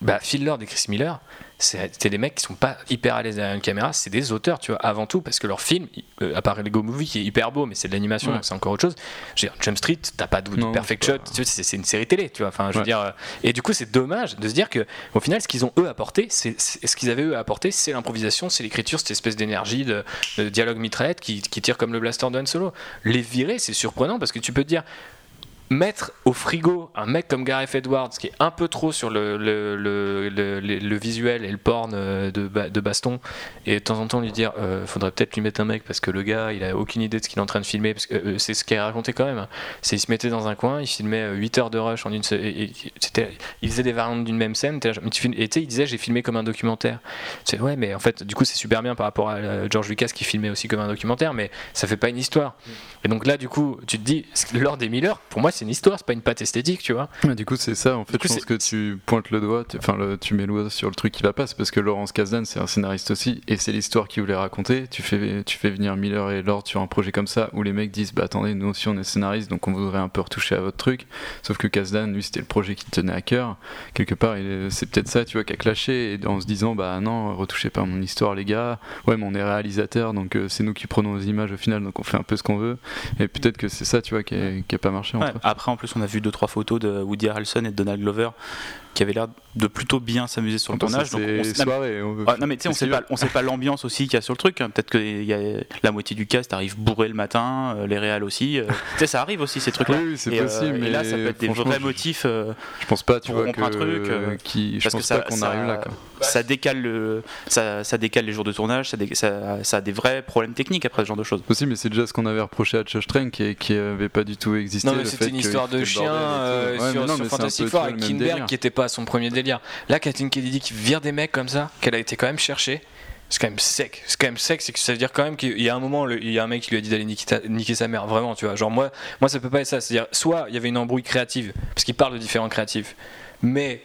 bah, Phil Lord et Chris Miller, c'est c'est des mecs qui sont pas hyper à l'aise derrière une caméra, c'est des auteurs, tu vois, avant tout, parce que leur film, euh, à part Lego Movie qui est hyper beau, mais c'est de l'animation,
Ouais.
c'est encore autre chose. Je veux dire, Jump Street, t'as pas de,
Non,
perfect shot, c'est une série télé, tu vois, enfin, je veux
Ouais.
dire, euh, et du coup, c'est dommage de se dire que, au final, ce qu'ils ont eux apporté, c'est c'est- ce qu'ils avaient eux apporté, c'est l'improvisation, c'est l'écriture, cette espèce d'énergie, de, de dialogue mitraillette qui, qui tire comme le blaster de Han Solo. Les virer, c'est surprenant parce que tu peux te dire, mettre au frigo un mec comme Gareth Edwards qui est un peu trop sur le, le, le, le- visuel et le porn euh, de, de baston et de temps en temps lui dire euh, faudrait peut-être lui mettre un mec parce que le gars il a aucune idée de ce qu'il est en train de filmer parce que euh, c'est ce qu'il a raconté quand même hein. c'est il se mettait dans un coin il filmait euh, 8 heures de rush en une et- il faisait des variantes d'une même scène et il disait j'ai filmé comme un documentaire. C'est ouais mais en fait du coup c'est super bien par rapport à euh, George Lucas qui filmait aussi comme un documentaire mais ça fait pas une histoire. Et donc là du coup tu te dis Lord des Miller pour moi c'est une histoire c'est pas une patte esthétique tu vois
Ouais, du coup, c'est ça. En fait,
coup,
je pense que tu pointes le doigt, tu- enfin, le- tu mets le doigt sur le truc qui va pas, c'est parce que Laurence Kasdan, c'est un scénariste aussi, et c'est l'histoire qu'il voulait raconter. Tu fais, tu fais venir Miller et Lord sur un projet comme ça, où les mecs disent, bah attendez, nous aussi on est scénariste, donc on voudrait un peu retoucher à votre truc. Sauf que Kasdan, lui, c'était le projet qui tenait à cœur. Quelque part, il c'est peut-être ça, tu vois, qui a clashé, et en se disant, bah non, retouchez pas mon histoire, les gars. Ouais, mais on est réalisateur, donc euh, c'est nous qui prenons les images au final, donc on fait un peu ce qu'on veut. Et peut-être que c'est ça, tu vois, qui a, qui a pas marché
Ouais. Après, en plus, on a vu deux trois photos de Woody Harrelson et de Donald Glover qui avaient l'air de plutôt bien s'amuser sur le tournage. Donc, on
soirée, on veut-
Ouais, non mais tu sais, on
c'est
sait
ce
pas,
qu'il
on sait pas l'ambiance aussi qu'il y a sur le truc. hein. Peut-être que y a la moitié du cast arrive bourré le matin, euh, les réals aussi. euh. tu sais, ça arrive aussi ces trucs-là.
Oui, oui, c'est
et, euh,
possible,
et
mais
là, ça peut être des vrais
je-
motifs euh,
Je pense pas, tu
pour
vois, que,
un truc, euh,
qui, je
parce
pense
que ça,
pas qu'on arrive là. Quoi.
ça décale le, ça, ça décale les jours de tournage, ça, dé- ça, ça a des vrais problèmes techniques après ce genre de choses.
Aussi, mais c'est déjà ce qu'on avait reproché à Josh Trank et qui avait pas du tout existé.
Non, mais c'était une histoire de chien sur,
peu,
Four avec Kinberg qui était pas son premier délire. Là, Kathleen Kennedy qui vire des mecs comme ça, qu'elle a été quand même chercher. c'est quand même sec. C'est quand même sec, c'est que ça veut dire quand même qu'il y a un moment, le- il y a un mec qui lui a dit d'aller niquer, sa mère, vraiment, tu vois. Genre, moi, moi, ça peut pas être ça. C'est-à-dire, soit il y avait une embrouille créative, parce qu'il parle de différents créatifs, mais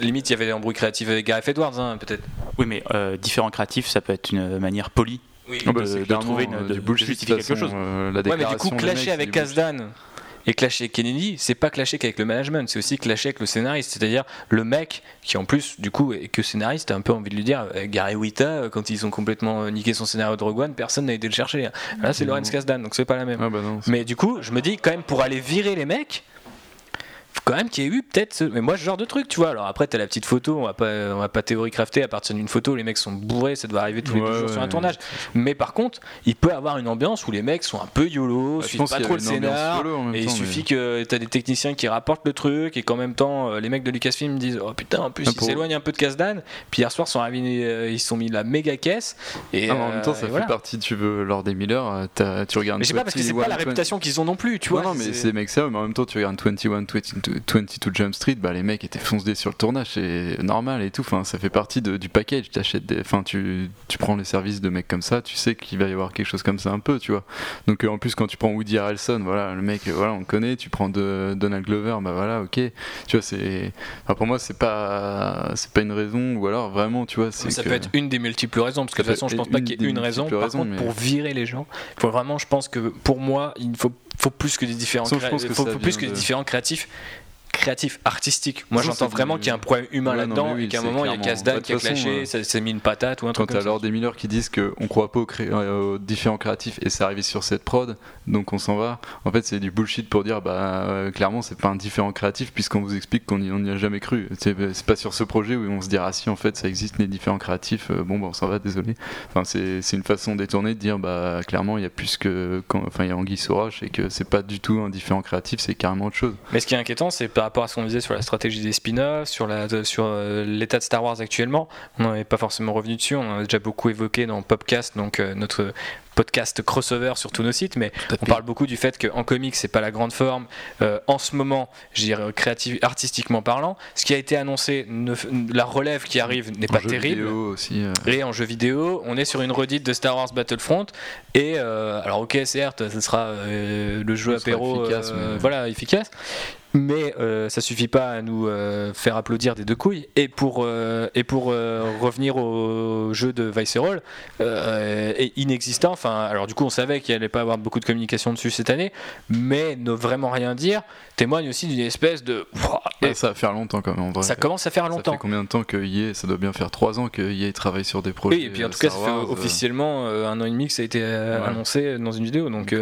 limite, il y avait des embrouilles créatives avec Gareth Edwards, hein, peut-être.
Oui, mais euh, différents créatifs, ça peut être une manière polie.
Oui.
Ah bah,
de- trouver une-
euh,
de-
du bullshit, de
quelque chose.
euh, la
Ouais, mais du coup, clasher avec. Kasdan et clasher avec Kennedy, c'est pas clasher qu'avec le management, c'est aussi clasher avec le scénariste. C'est-à-dire le mec qui, en plus, du coup, est que scénariste, t'as un peu envie de lui dire euh, Gary Wita, euh, quand ils ont complètement euh, niqué son scénario de Rogue One, personne n'a été le chercher. hein. Là, c'est
Non.
Lawrence Kasdan, donc c'est pas la même.
Ah bah non,
Mais du coup, je me dis quand même pour aller virer les mecs, quand même qu'il y ait eu peut-être. ce- Mais moi, ce genre de truc, tu vois. Alors après, t'as la petite photo, on va pas, on va pas théorie crafter à partir d'une photo. Les mecs sont bourrés, ça doit arriver tous les deux
Ouais,
jours sur un
ouais,
tournage. Mais par contre, il peut avoir une ambiance où les mecs sont un peu YOLO,
Bah,
suivent pas trop le scénar. Et il
temps,
suffit
mais-
que t'as des techniciens qui rapportent le truc et qu'en même temps euh, les mecs de Lucasfilm disent oh putain en plus
Ah,
ils s'éloignent un peu de Casdan puis hier soir sont arrivés, euh, ils sont mis la méga caisse et
Ah, en même temps,
euh,
ça fait
voilà.
partie, tu veux, lors des Miller, tu regardes.
mais je sais pas parce que c'est pas la
21,
réputation qu'ils ont non plus tu vois
non, mais c'est mecs sérieux, mais en même temps, tu regardes 21, 22, 22 Jump Street, bah, les mecs étaient foncés sur le tournage, c'est normal et tout. Enfin, ça fait partie de- du package. T'achètes des, enfin, tu, tu prends les services de mecs comme ça, tu sais qu'il va y avoir quelque chose comme ça un peu, tu vois. Donc, euh, en plus, quand tu prends Woody Harrelson, voilà, le mec, euh, voilà, on le connaît. Tu prends de, Donald Glover, bah voilà, ok. Tu vois, c'est, enfin, pour moi, c'est pas, c'est pas une raison, ou alors vraiment, tu vois, c'est
ça
que-
peut être une des multiples raisons, parce que de toute façon, je pense pas qu'il y ait une raison. Par
raisons,
contre,
mais-
pour virer les gens, faut vraiment, je pense que pour moi, il faut, faut plus que des
que
faut, faut plus que
de-
différents créatifs. Créatifs, artistiques. Moi, j'entends vraiment qu'il y a un problème humain
Ouais,
là-dedans
oui,
et qu'à un moment, il y a
de
qui a clashé,
euh,
ça s'est mis une patate ou un
Quand
truc comme ça.
Lord des Miller qui disent qu'on croit pas aux, cré- euh, aux différents créatifs et c'est arrivé sur cette prod, donc on s'en va. En fait, c'est du bullshit pour dire, bah euh, clairement, c'est pas un différent créatif puisqu'on vous explique qu'on n'y a jamais cru. C'est pas sur ce projet où on se dira, ah, si en fait ça existe les différents créatifs, euh, bon, bah on s'en va, désolé. Enfin, c'est une façon détournée de dire, bah clairement, il y a plus que. quand- Enfin, il y a Anguille sous roche et que c'est pas du tout un différent créatif, c'est carrément autre chose.
Mais ce qui est inquiétant, c'est par rapport à ce qu'on disait sur la stratégie des spin-offs, sur la- de- sur euh, l'état de Star Wars actuellement. On n'en est pas forcément revenu dessus, on en a déjà beaucoup évoqué dans Popcast, donc euh, notre podcast crossover sur tous nos sites, mais on parle beaucoup du fait qu'en comics c'est pas la grande forme. Euh, en ce moment, je dirais artistiquement parlant, ce qui a été annoncé, ne la relève qui arrive n'est pas terrible.
vidéo aussi. euh,
Et en jeu vidéo, on est sur une redite de Star Wars Battlefront. Et euh, alors, ok, certes, ce sera le jeu apéro,
efficace, mais-
voilà, efficace. Mais euh, ça suffit pas à nous euh, faire applaudir des deux couilles. Et pour, euh, et pour euh, revenir au jeu de Viceroy, euh, est inexistant. Enfin, alors du coup, on savait qu'il allait pas avoir beaucoup de communication dessus cette année, mais ne vraiment rien dire témoigne aussi d'une espèce de.
ouais, ça va faire longtemps quand même en vrai.
ça commence à faire
Ça
longtemps.
fait combien de temps que EA, ça doit bien faire 3 ans que EA travaille sur des projets
Oui, et puis en tout cas, ça fait officiellement un an et demi que ça a été
Ouais.
annoncé dans une vidéo. Donc,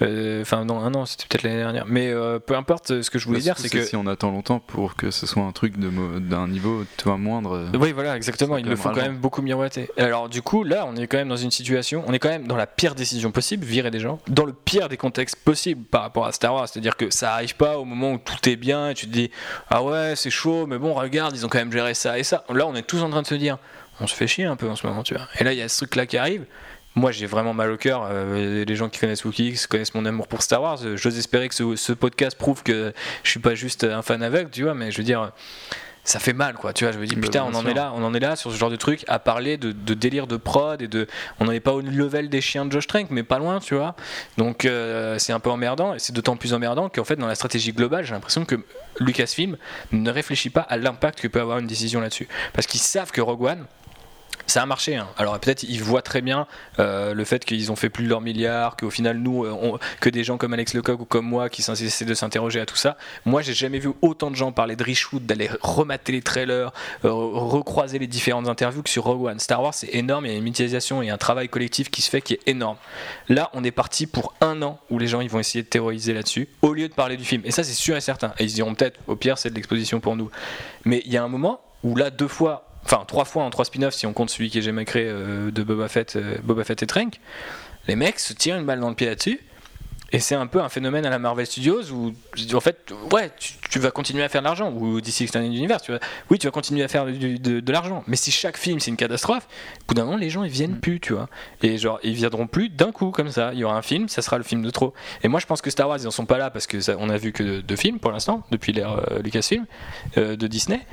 enfin, non, un an, c'était peut-être l'année dernière. Mais peu importe, ce que je voulais dire,
surtout,
c'est que.
si on attend longtemps pour que ce soit un truc de mo- d'un niveau toi moindre. euh,
Oui, voilà, exactement.
C'est
Il
quand
le faut quand même beaucoup miroiter. Alors, du coup, là, on est quand même dans une situation, on est quand même dans la pire décision possible, virer des gens, dans le pire des contextes possibles par rapport à Star Wars. C'est-à-dire que ça arrive pas au moment où tout est bien et tu te dis, ah ouais, c'est chaud, mais bon, regarde, ils ont quand même géré ça et ça. Là, on est tous en train de se dire, on se fait chier un peu en ce moment, tu vois. Et là, il y a ce truc-là qui arrive. Moi, j'ai vraiment mal au cœur. Euh, les gens qui connaissent Wookiees connaissent mon amour pour Star Wars. J'ose espérer que ce, ce podcast prouve que je suis pas juste un fan aveugle, tu vois, mais je veux dire ça fait mal quoi tu vois je me dis putain on en est là on en est là sur ce genre de truc à parler de, de délire de prod et de on n'en est pas au level des chiens de Josh Trank mais pas loin tu vois donc euh, c'est un peu emmerdant et c'est d'autant plus emmerdant qu'en fait dans la stratégie globale j'ai l'impression que Lucasfilm ne réfléchit pas à l'impact que peut avoir une décision là-dessus parce qu'ils savent que Rogue One ça a marché. hein. Alors peut-être ils voient très bien euh, le fait qu'ils ont fait plus de leur milliard, qu'au final nous, euh, que des gens comme Alex Lecoq ou comme moi qui essaient de s'interroger à tout ça. Moi, j'ai jamais vu autant de gens parler de reshoot, d'aller remater les trailers, euh, recroiser les différentes interviews que sur Rogue One. Star Wars, c'est énorme. Il y a une médiatisation et un travail collectif qui se fait qui est énorme. Là, on est parti pour un an où les gens ils vont essayer de théoriser là-dessus au lieu de parler du film. Et ça, c'est sûr et certain. Et ils diront peut-être, au pire, c'est de l'exposition pour nous. Mais il y a un moment où là, deux fois, enfin trois fois en trois spin-offs, si on compte celui qui est jamais créé euh, de Boba Fett, euh, Boba Fett et Trank, les mecs se tirent une balle dans le pied là-dessus. Et c'est un peu un phénomène à la Marvel Studios où, en fait, ouais, tu, tu vas continuer à faire de l'argent, ou DC Extended Universe, tu vas, oui, tu vas continuer à faire du- de, de l'argent. Mais si chaque film c'est une catastrophe, au bout d'un moment, les gens ils viennent plus, tu vois. Et genre, ils viendront plus d'un coup comme ça. Il y aura un film, ça sera le film de trop. Et moi, je pense que Star Wars, ils en sont pas là parce que ça, on a vu que deux films pour l'instant, depuis l'ère euh, Lucasfilm, euh, de Disney.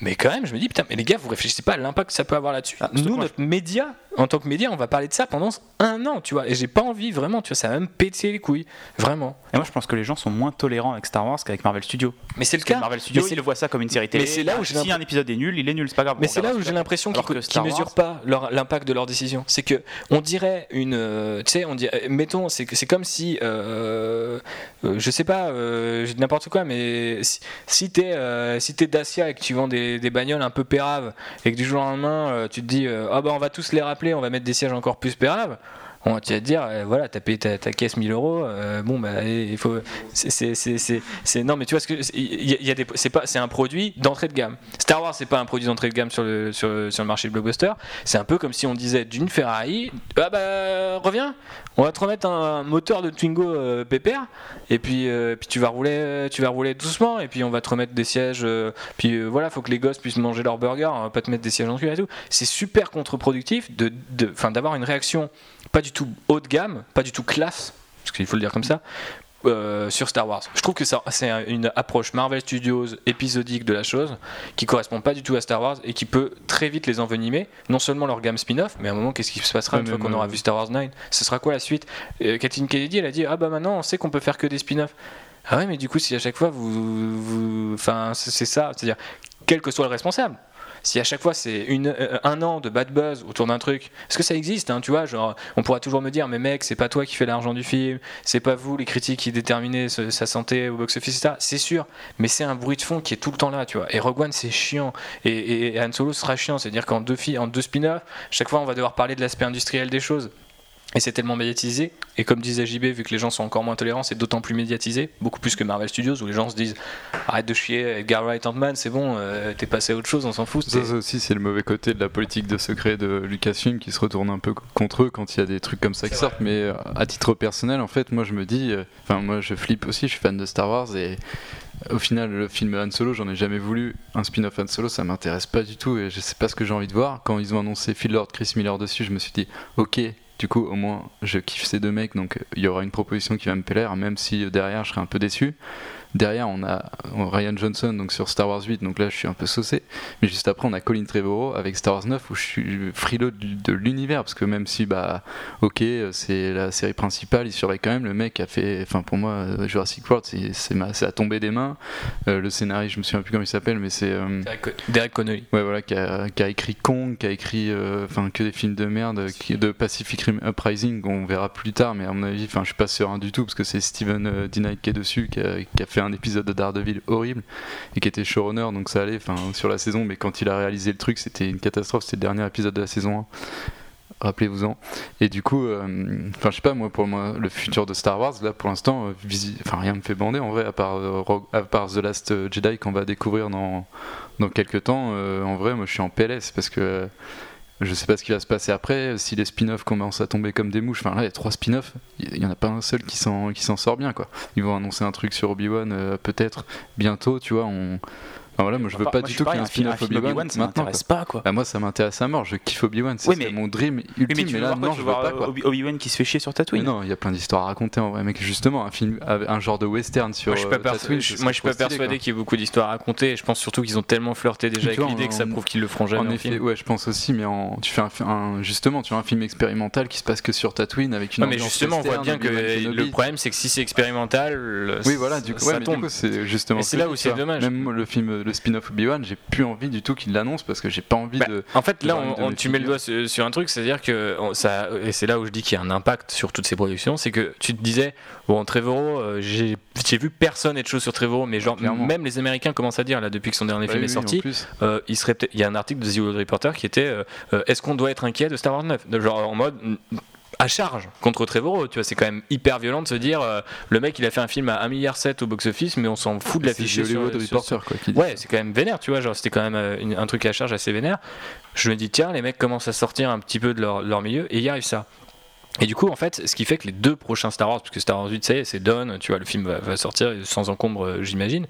Mais quand même, je me dis, putain, mais les gars, vous réfléchissez pas à l'impact que ça peut avoir là-dessus.
Ah,
Nous, notre média, en tant que média, on va parler de ça pendant un an, tu vois. Et j'ai pas envie, vraiment, tu vois, ça va me péter les couilles. Vraiment.
Et moi, je pense que les gens sont moins tolérants avec Star Wars qu'avec Marvel Studios.
Mais c'est le
Parce
cas.
Marvel Studios, ils voient ça comme une série télé.
mais c'est là où j'ai
si un épisode est nul, il est nul, c'est pas grave.
Mais c'est là où j'ai l'impression qu'ils
Star
mesurent pas leur- l'impact de leurs décisions. C'est que on dirait une, euh, tu sais, on dirait, mettons, c'est que- c'est comme si, euh, euh, je sais pas, euh, n'importe quoi, mais si, si t'es euh, si t'es Dacia et que tu vends des, des bagnoles un peu péraves et que du jour au lendemain euh, tu te dis, euh, ah bah on va tous les rappeler, on va mettre des sièges encore plus péraves. Bon, tu vas te dire, euh, voilà, t'as payé ta, caisse 1000 euros, euh, bon, bah, il faut. c'est- Non, mais tu vois, ce que il des. C'est pas, c'est un produit d'entrée de gamme. Star Wars, c'est pas un produit d'entrée de gamme sur le, sur, sur le marché de blockbuster. C'est un peu comme si on disait d'une Ferrari, ah bah, reviens, on va te remettre un moteur de Twingo euh, pépère, et puis, euh, puis tu vas rouler, tu vas rouler doucement, et puis on va te remettre des sièges. euh, puis euh, voilà, faut que les gosses puissent manger leur burger, on va pas te mettre des sièges en cuir et tout. C'est super contre-productif de, enfin, d'avoir une réaction pas du tout haut de gamme, pas du tout classe, parce qu'il faut le dire comme ça, euh, sur Star Wars. Je trouve que c'est un- une approche Marvel Studios épisodique de la chose qui correspond pas du tout à Star Wars et qui peut très vite les envenimer. Non seulement leur gamme spin-off, mais à un moment, qu'est-ce qui se passera
Ouais,
une fois qu'on aura
euh,
vu Star Wars 9 Ce sera quoi la suite? Euh, Kathleen Kennedy, elle a dit Ah bah maintenant, on sait qu'on peut faire que des spin-offs. Ah ouais, mais du coup, si à chaque fois vous. Enfin, c'est ça, c'est-à-dire, quel que soit le responsable. Si à chaque fois c'est une, euh, un an de bad buzz autour d'un truc, est-ce que ça existe hein, Tu vois, genre, on pourra toujours me dire, mais mec, c'est pas toi qui fais l'argent du film, c'est pas vous les critiques qui déterminez ce- sa santé au box-office, etc. C'est sûr, mais c'est un bruit de fond qui est tout le temps là, tu vois. Et Rogue One, c'est chiant. Et, et, Han Solo sera chiant, c'est-à-dire qu'en deux, deux spin-offs, chaque fois on va devoir parler de l'aspect industriel des choses. Et c'est tellement médiatisé, et comme disait JB, vu que les gens sont encore moins tolérants, c'est d'autant plus médiatisé, beaucoup plus que Marvel Studios, où les gens se disent arrête de chier, Edgar Wright Ant-Man, c'est bon, euh, t'es passé à autre chose, on s'en fout.
Ça, aussi, c'est le mauvais côté de la politique de secret de Lucasfilm qui se retourne un peu contre eux quand il y a des trucs comme ça qui sortent. Mais euh, à titre personnel, en fait, moi je me dis, euh, enfin, moi je flippe aussi, je suis fan de Star Wars et au final, le film Han Solo, j'en ai jamais voulu. Un spin-off Han Solo, ça m'intéresse pas du tout et je sais pas ce que j'ai envie de voir. Quand ils ont annoncé Phil Lord, Chris Miller dessus, je me suis dit, ok. Du coup, au moins, je kiffe ces deux mecs, donc euh, il y aura une proposition qui va me plaire, même si euh, derrière, je serai un peu déçu. Derrière, on a Ryan Johnson donc sur Star Wars 8, donc là je suis un peu saucé. Mais juste après, on a Colin Trevorrow avec Star Wars 9 où je suis frileux de, de l'univers parce que même si, bah, ok, c'est la série principale, il serait quand même le mec a fait, enfin pour moi, Jurassic World, c'est à tomber des mains. Euh, le scénariste, je me souviens plus comment il s'appelle, mais c'est. euh,
Derek, Connolly.
Ouais, voilà, qui a, qui a écrit Kong, qui a écrit euh, que des films de merde, qui, de Pacific Rim Uprising, on verra plus tard, mais à mon avis, enfin, je suis pas serein du tout parce que c'est Steven D. Knight qui est dessus, qui a, qui a fait un épisode de Daredevil horrible et qui était showrunner, donc ça allait, enfin, sur la saison, mais quand il a réalisé le truc, c'était une catastrophe, c'était le dernier épisode de la saison 1. Rappelez-vous-en. Et du coup, euh, enfin, je sais pas, moi, pour moi, le futur de Star Wars, là, pour l'instant, euh, rien me fait bander en vrai, à part, euh, à part The Last Jedi qu'on va découvrir dans, dans quelques temps. euh, en vrai, moi, je suis en PLS parce que euh, je sais pas ce qui va se passer après. Si les spin-offs commencent à tomber comme des mouches, enfin là, il y a trois spin-offs, il y en a pas un seul qui s'en sort bien, quoi. Ils vont annoncer un truc sur Obi-Wan euh, peut-être bientôt, tu vois. On... Enfin, voilà, moi, je veux pas du tout qu'il y ait un spin-off Obi-Wan
ça m'intéresse pas quoi.
Bah, moi, ça m'intéresse à mort. Je kiffe Obi-Wan, c'est
Oui, mais-
mon dream
Oui, mais
ultime.
tu
mais
veux
là, non, je
veux
veux pas, quoi.
Obi- Obi-Wan qui se fait chier sur Tatooine
Mais non, il y a plein d'histoires à raconter en vrai, mec. Justement, un film, un genre de western sur
Moi, je suis pas, persu-
Tatooine,
je- moi, je suis pas persuadé qu'il y ait beaucoup d'histoires à raconter. et Je pense surtout qu'ils ont tellement flirté déjà avec
vois,
l'idée que ça prouve qu'ils le feront jamais
En effet, ouais, je pense aussi, mais tu fais un, justement, tu vois un film expérimental qui se passe que sur Tatooine avec une
Ouais, mais justement, on voit bien que le problème, c'est que si c'est expérimental,
Oui, voilà, du coup,
ça
mais
tombe.
c'est justement.
C'est là où c'est
vois.
dommage.
Même le film, le spin-off Obi-Wan, j'ai plus envie du tout qu'il l'annonce parce que j'ai pas envie
Bah,
de.
En fait, là, on, tu mets le doigt sur, sur un truc, c'est-à-dire que on- ça, et c'est là où je dis qu'il y a un impact sur toutes ces productions, c'est que tu te disais, bon, Trevorrow, euh, j'ai vu personne être chaud sur Trevorrow, mais genre,
Clairement.
même les Américains commencent à dire, là, depuis que son dernier
Ouais,
film
oui,
est sorti, euh, il serait peut-être- il y a un article de The Hollywood Reporter qui était, euh, euh, est-ce qu'on doit être inquiet de Star Wars 9 De Genre en mode. À charge contre Trevorrow, tu vois, c'est quand même hyper violent de se dire euh, le mec il a fait un film à 1,7 milliard au box-office, mais on s'en fout de l'afficher sur,
quoi. qui
Ouais, c'est quand même vénère, tu vois, genre c'était quand même euh, une- un truc à charge assez vénère. Je me dis, tiens, les mecs commencent à sortir un petit peu de leur, leur milieu et il y arrive ça. Et du coup, en fait, ce qui fait que les deux prochains Star Wars, parce que Star Wars 8, ça y est, c'est done, tu vois, le film va, va sortir sans encombre, euh, j'imagine.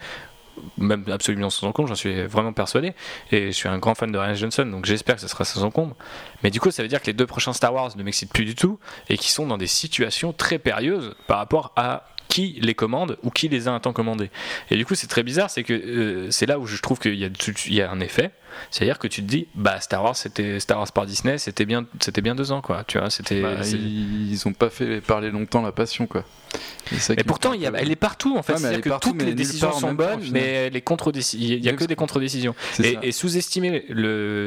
Même absolument sans encombre, j'en suis vraiment persuadé. Et je suis un grand fan de Ryan Johnson, donc j'espère que ce sera sans encombre. Mais du coup, ça veut dire que les deux prochains Star Wars ne m'excitent plus du tout et qui sont dans des situations très périlleuses par rapport à qui les commande ou qui les a un temps commandés. Et du coup, c'est très bizarre, c'est que euh, c'est là où je trouve qu'il y, a- il y a un effet. C'est-à-dire que tu te dis, bah Star Wars, c'était Star Wars par Disney, c'était bien, c'était bien deux ans, quoi. Tu vois, c'était.
Bah, ils, ont pas fait parler longtemps la passion, quoi. Et
pourtant,
me
il y a- elle est partout en fait.
Ouais,
C'est-à-dire
est
que
partout,
toutes les décisions sont
temps,
bonnes,
final.
mais les contre-décisions, il y a que des contre-décisions. Et, sous-estimer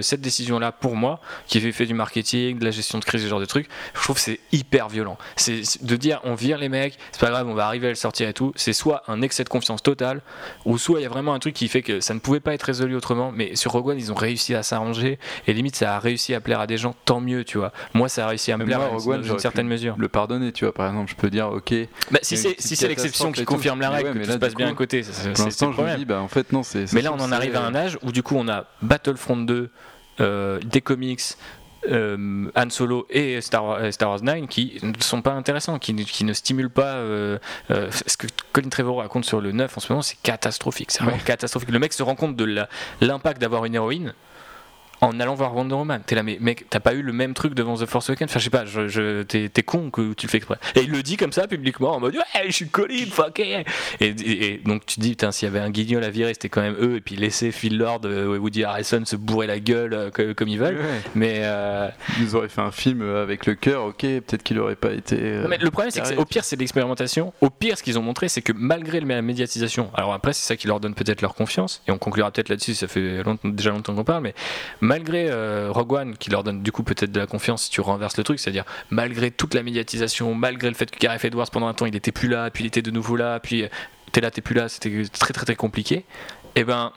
cette décision-là, pour moi, qui fait, fait du marketing, de la gestion de crise, ce genre de trucs, je trouve que c'est hyper violent. C'est c'est de dire on vire les mecs, c'est pas grave, on va arriver à le sortir et tout. C'est soit un excès de confiance total, ou soit il y a vraiment un truc qui fait que ça ne pouvait pas être résolu autrement. Mais sur Rogue One, ils ont réussi à s'arranger, et limite, ça a réussi à plaire à des gens, tant mieux, tu vois. Moi, ça a réussi à me plaire
moi,
dans
Rogue One,
une certaine mesure.
Le pardonner, tu vois, par exemple, je peux dire, ok,
Bah, si c'est si l'exception qui confirme la règle,
ouais,
que
mais
tout
là,
se passe bien à côté, c'est- le
je me
problème.
dis, bah en fait, non, c'est.
Mais là, on en arrive à un âge où du coup, on a Battlefront 2, euh, des comics, euh, Han Solo et Star Wars, euh, Star Wars 9 qui ne sont pas intéressants, qui, ne- qui ne stimulent pas. euh, euh, ce que Colin Trevorrow raconte sur le 9 en ce moment, c'est catastrophique. C'est vraiment catastrophique. Le mec se rend compte de l'impact d'avoir une héroïne. En allant voir Wonder Woman, t'es là, mais mec, t'as pas eu le même truc devant The Force Awakens? Enfin, je sais pas, je, je- t'es, con que tu le fais exprès. Et il le dit comme ça publiquement en mode Ouais, je suis Colin, fuck yeah. et, et- et donc tu te dis, putain, s'il y avait un guignol à virer, c'était quand même eux, et puis laisser Phil Lord euh, et Woody Harrelson se bourrer la gueule euh, que- comme ils veulent.
Ouais.
Mais, euh,
Ils auraient fait un film euh, avec le cœur, ok, peut-être qu'il aurait pas été. euh,
mais le problème, c'est que au pire, c'est de l'expérimentation. Au pire, ce qu'ils ont montré, c'est que malgré la médiatisation, alors après, c'est ça qui leur donne peut-être leur confiance, et on conclura peut-être là-dessus, ça fait longtemps- déjà longtemps qu'on parle, mais malgré euh, Rogue One, qui leur donne du coup peut-être de la confiance si tu renverses le truc, c'est-à-dire malgré toute la médiatisation, malgré le fait que Gareth Edwards, pendant un temps, il était plus là, puis il était de nouveau là, puis t'es là, t'es plus là, c'était très très très compliqué, et ben.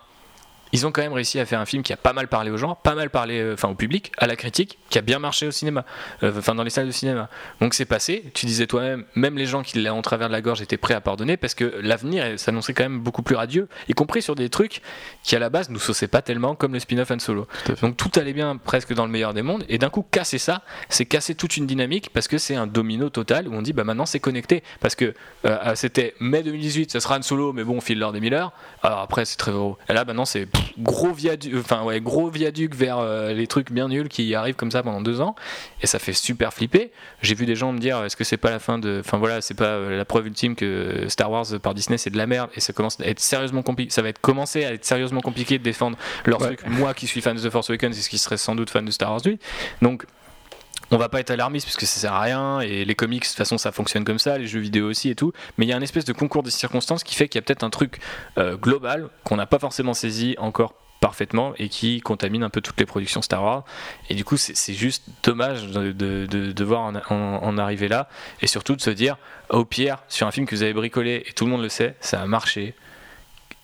Ils ont quand même réussi à faire un film qui a pas mal parlé aux gens, pas mal parlé euh, enfin au public, à la critique, qui a bien marché au cinéma, euh, enfin dans les salles de cinéma. Donc c'est passé, tu disais toi-même, même les gens qui l'ont en travers de la gorge étaient prêts à pardonner parce que l'avenir s'annonçait quand même beaucoup plus radieux, y compris sur des trucs qui à la base nous sauçaient pas tellement comme le spin-off Han Solo.
Tout.
Donc tout allait bien presque dans le meilleur des mondes et d'un coup casser ça, c'est casser toute une dynamique parce que c'est un domino total où on dit bah maintenant c'est connecté parce que euh, c'était mai 2018, ça sera Han Solo mais bon fil Lord et Miller. Alors après c'est très gros. Et là maintenant c'est gros viaduc, enfin ouais gros viaduc vers euh, les trucs bien nuls qui arrivent comme ça pendant deux ans et ça fait super flipper. J'ai vu des gens me dire est-ce que c'est pas la fin de, enfin voilà c'est pas euh, la preuve ultime que Star Wars par Disney c'est de la merde et ça commence à être sérieusement compliqué, ça va être commencé à être sérieusement compliqué de défendre leur
Ouais.
truc. Moi qui suis fan de The Force Awakens et ce qui serait sans doute fan de Star Wars 8, donc on va pas être alarmiste parce que ça sert à rien et les comics de toute façon ça fonctionne comme ça, les jeux vidéo aussi et tout. Mais il y a un espèce de concours de circonstances qui fait qu'il y a peut-être un truc euh, global qu'on n'a pas forcément saisi encore parfaitement et qui contamine un peu toutes les productions Star Wars. Et du coup c'est juste dommage de, en, en- en arriver là et surtout de se dire au pire sur un film que vous avez bricolé et tout le monde le sait, ça a marché.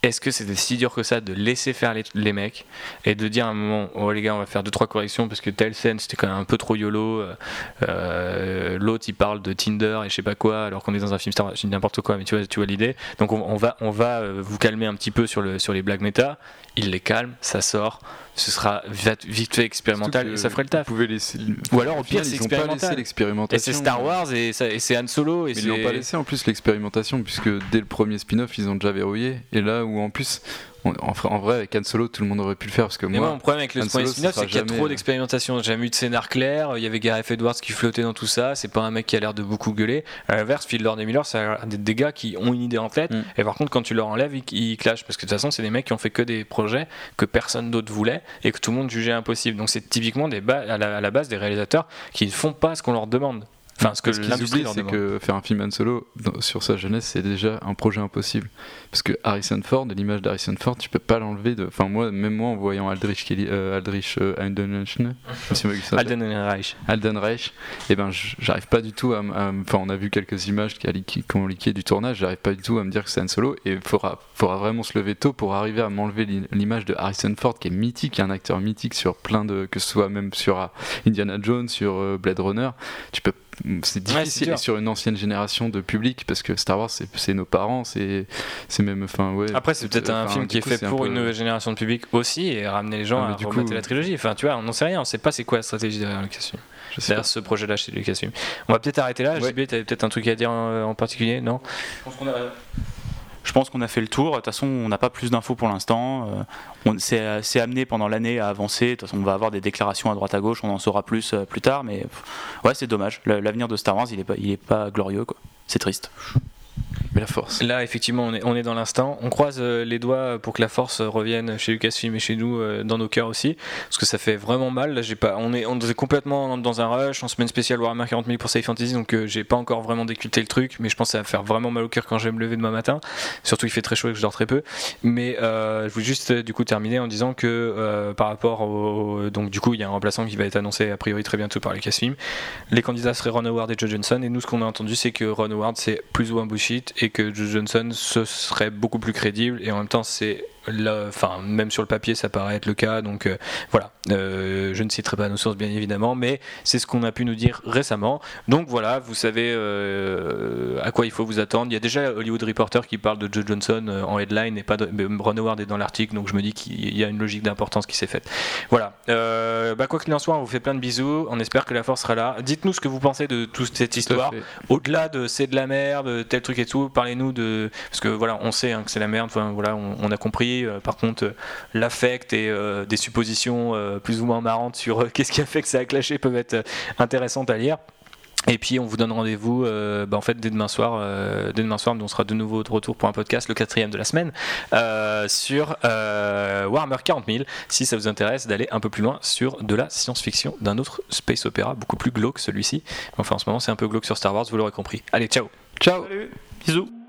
Est-ce que c'était si dur que ça de laisser faire les, les mecs et de dire à un moment, oh les gars, on va faire deux trois corrections parce que telle scène c'était quand même un peu trop yolo. euh, euh, L'autre il parle de Tinder et je sais pas quoi alors qu'on est dans un film Star Wars, je dis n'importe quoi, mais tu vois, tu vois l'idée. Donc on, on va, on va euh, vous calmer un petit peu sur, le, sur les blagues méta. Il les calme, ça sort, ce sera vite, fait expérimental et ça ferait le taf.
Vous pouvez laisser.
Ou alors, au pire, c'est expérimental. Et c'est Star Wars et, et c'est Han Solo et
Mais ils l'ont pas laissé en plus l'expérimentation puisque dès le premier spin-off ils ont déjà verrouillé et là où en plus on- en, en vrai avec Han Solo tout le monde aurait pu le faire parce que
moi,
moi
mon problème avec le premier spin-off,
ce
c'est qu'il y a trop
jamais-
d'expérimentation. J'ai jamais eu de scénar clair. Il y avait Gareth Edwards qui flottait dans tout ça. C'est pas un mec qui a l'air de beaucoup gueuler. À l'inverse, Phil Lord et Miller, ça a l'air d'être des gars qui ont une idée en tête.
Mm.
Et par contre, quand tu leur enlèves, ils, ils clashent. Parce que de toute façon, c'est des mecs qui ont fait que des projets que personne d'autre voulait et que tout le monde jugeait impossible. Donc c'est typiquement des ba- à, la, à la base des réalisateurs qui ne font pas ce qu'on leur demande. Enfin, ce que l'industrie leur
c'est que faire un film Han Solo dans- sur sa jeunesse c'est déjà un projet impossible. Parce que Harrison Ford l'image d'Harrison Ford tu peux pas l'enlever de enfin moi même moi en voyant Aldrich Kelly euh, Aldrich euh, et ben j'arrive pas du tout à, enfin on a vu quelques images qui, ont leaké du tournage, j'arrive pas du tout à me dire que c'est Han Solo et il faudra, faudra vraiment se lever tôt pour arriver à m'enlever l'i- l'image de Harrison Ford qui est mythique, un acteur mythique sur plein de, que ce soit même sur euh, Indiana Jones, sur euh, Blade Runner, tu peux c'est difficile sur une ancienne génération de public parce que Star Wars c'est nos parents c'est c'est même enfin ouais
Après, c'est peut-être un film qui est
coup,
fait
un
pour
peu-
une nouvelle génération de public aussi et ramener les gens
Ah,
à
du coup-
la trilogie. Enfin, tu vois, on n'en sait rien. On sait pas c'est quoi la stratégie derrière Lucasfilm. Derrière ce projet-là chez Lucasfilm. On va peut-être arrêter là.
Ouais.
JB, t'avais peut-être un truc à dire en, en particulier, non?
Je pense qu'on a fait le tour. De toute façon, on n'a pas plus d'infos pour l'instant. Euh, euh, c'est amené pendant l'année à avancer. De toute façon, on va avoir des déclarations à droite à gauche. On en saura plus euh, plus tard. Mais ouais, c'est dommage. L'avenir de Star Wars, il est pas, pas glorieux. C'est triste.
La force.
Là, effectivement, on est, dans l'instant. On croise euh, les doigts pour que la force revienne chez Lucasfilm et chez nous, euh, dans nos cœurs aussi. Parce que ça fait vraiment mal. Là, j'ai pas, on, est, on est complètement dans un rush en semaine spéciale Warhammer 40 000 pour Safe Fantasy. Donc, euh, j'ai pas encore vraiment déculté le truc. Mais je pense que ça va faire vraiment mal au cœur quand je vais me lever demain matin. Surtout, il fait très chaud et que je dors très peu. Mais je voulais juste, du coup, terminer en disant que par rapport au. Donc, du coup, il y a un remplaçant qui va être annoncé a priori très bientôt par Lucasfilm. Les candidats seraient Ron Howard et Joe Johnson. Et nous, ce qu'on a entendu, c'est que Ron Howard, c'est plus ou moins bullshit et que Joe Johnson ce serait beaucoup plus crédible. Et en même temps c'est enfin même sur le papier ça paraît être le cas donc euh, voilà. Euh, je ne citerai pas nos sources bien évidemment mais c'est ce qu'on a pu nous dire récemment. Donc voilà vous savez euh, à quoi il faut vous attendre. Il y a déjà Hollywood Reporter qui parle de Joe Johnson en headline et pas de, Ron Howard est dans l'article donc je me dis qu'il y a une logique d'importance qui s'est faite. Voilà. Bah, quoi qu'il en soit on vous fait plein de bisous. On espère que la force sera là. Dites-nous ce que vous pensez de toute cette histoire. au-delà de c'est de la merde tel truc et tout parlez-nous de parce que voilà on sait hein, que c'est la merde. Enfin, voilà on a compris euh, par contre, euh, l'affect et euh, des suppositions plus ou moins marrantes sur qu'est-ce qui a fait que ça a clashé peuvent être intéressantes à lire. Et puis on vous donne rendez-vous bah, en fait dès demain soir. dès demain soir, on sera de nouveau de retour pour un podcast, le quatrième de la semaine, sur Warhammer 40 000. Si ça vous intéresse d'aller un peu plus loin sur de la science-fiction, d'un autre space opéra beaucoup plus glauque celui-ci. Enfin en ce moment c'est un peu glauque sur Star Wars, vous l'aurez compris. Allez, ciao.
Ciao. Bisous.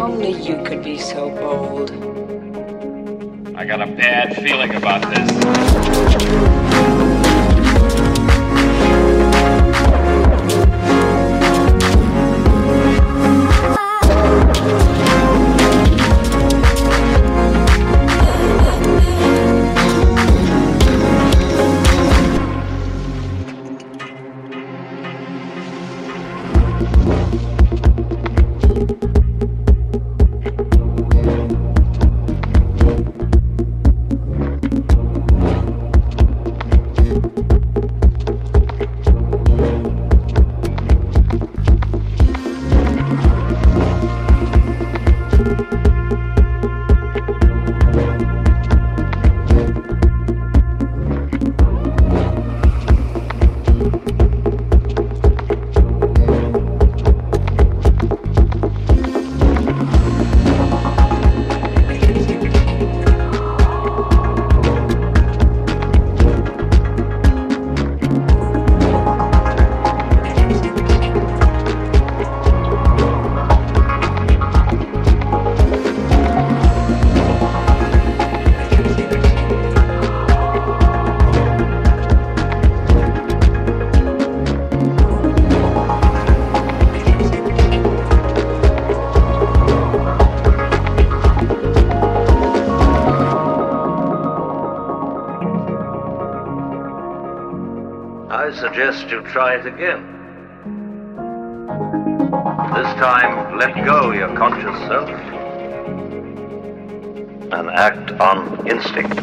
Only you could be so bold.
I got a bad feeling about this. Suggest you try it again. This time, let go your conscious self and act on instinct.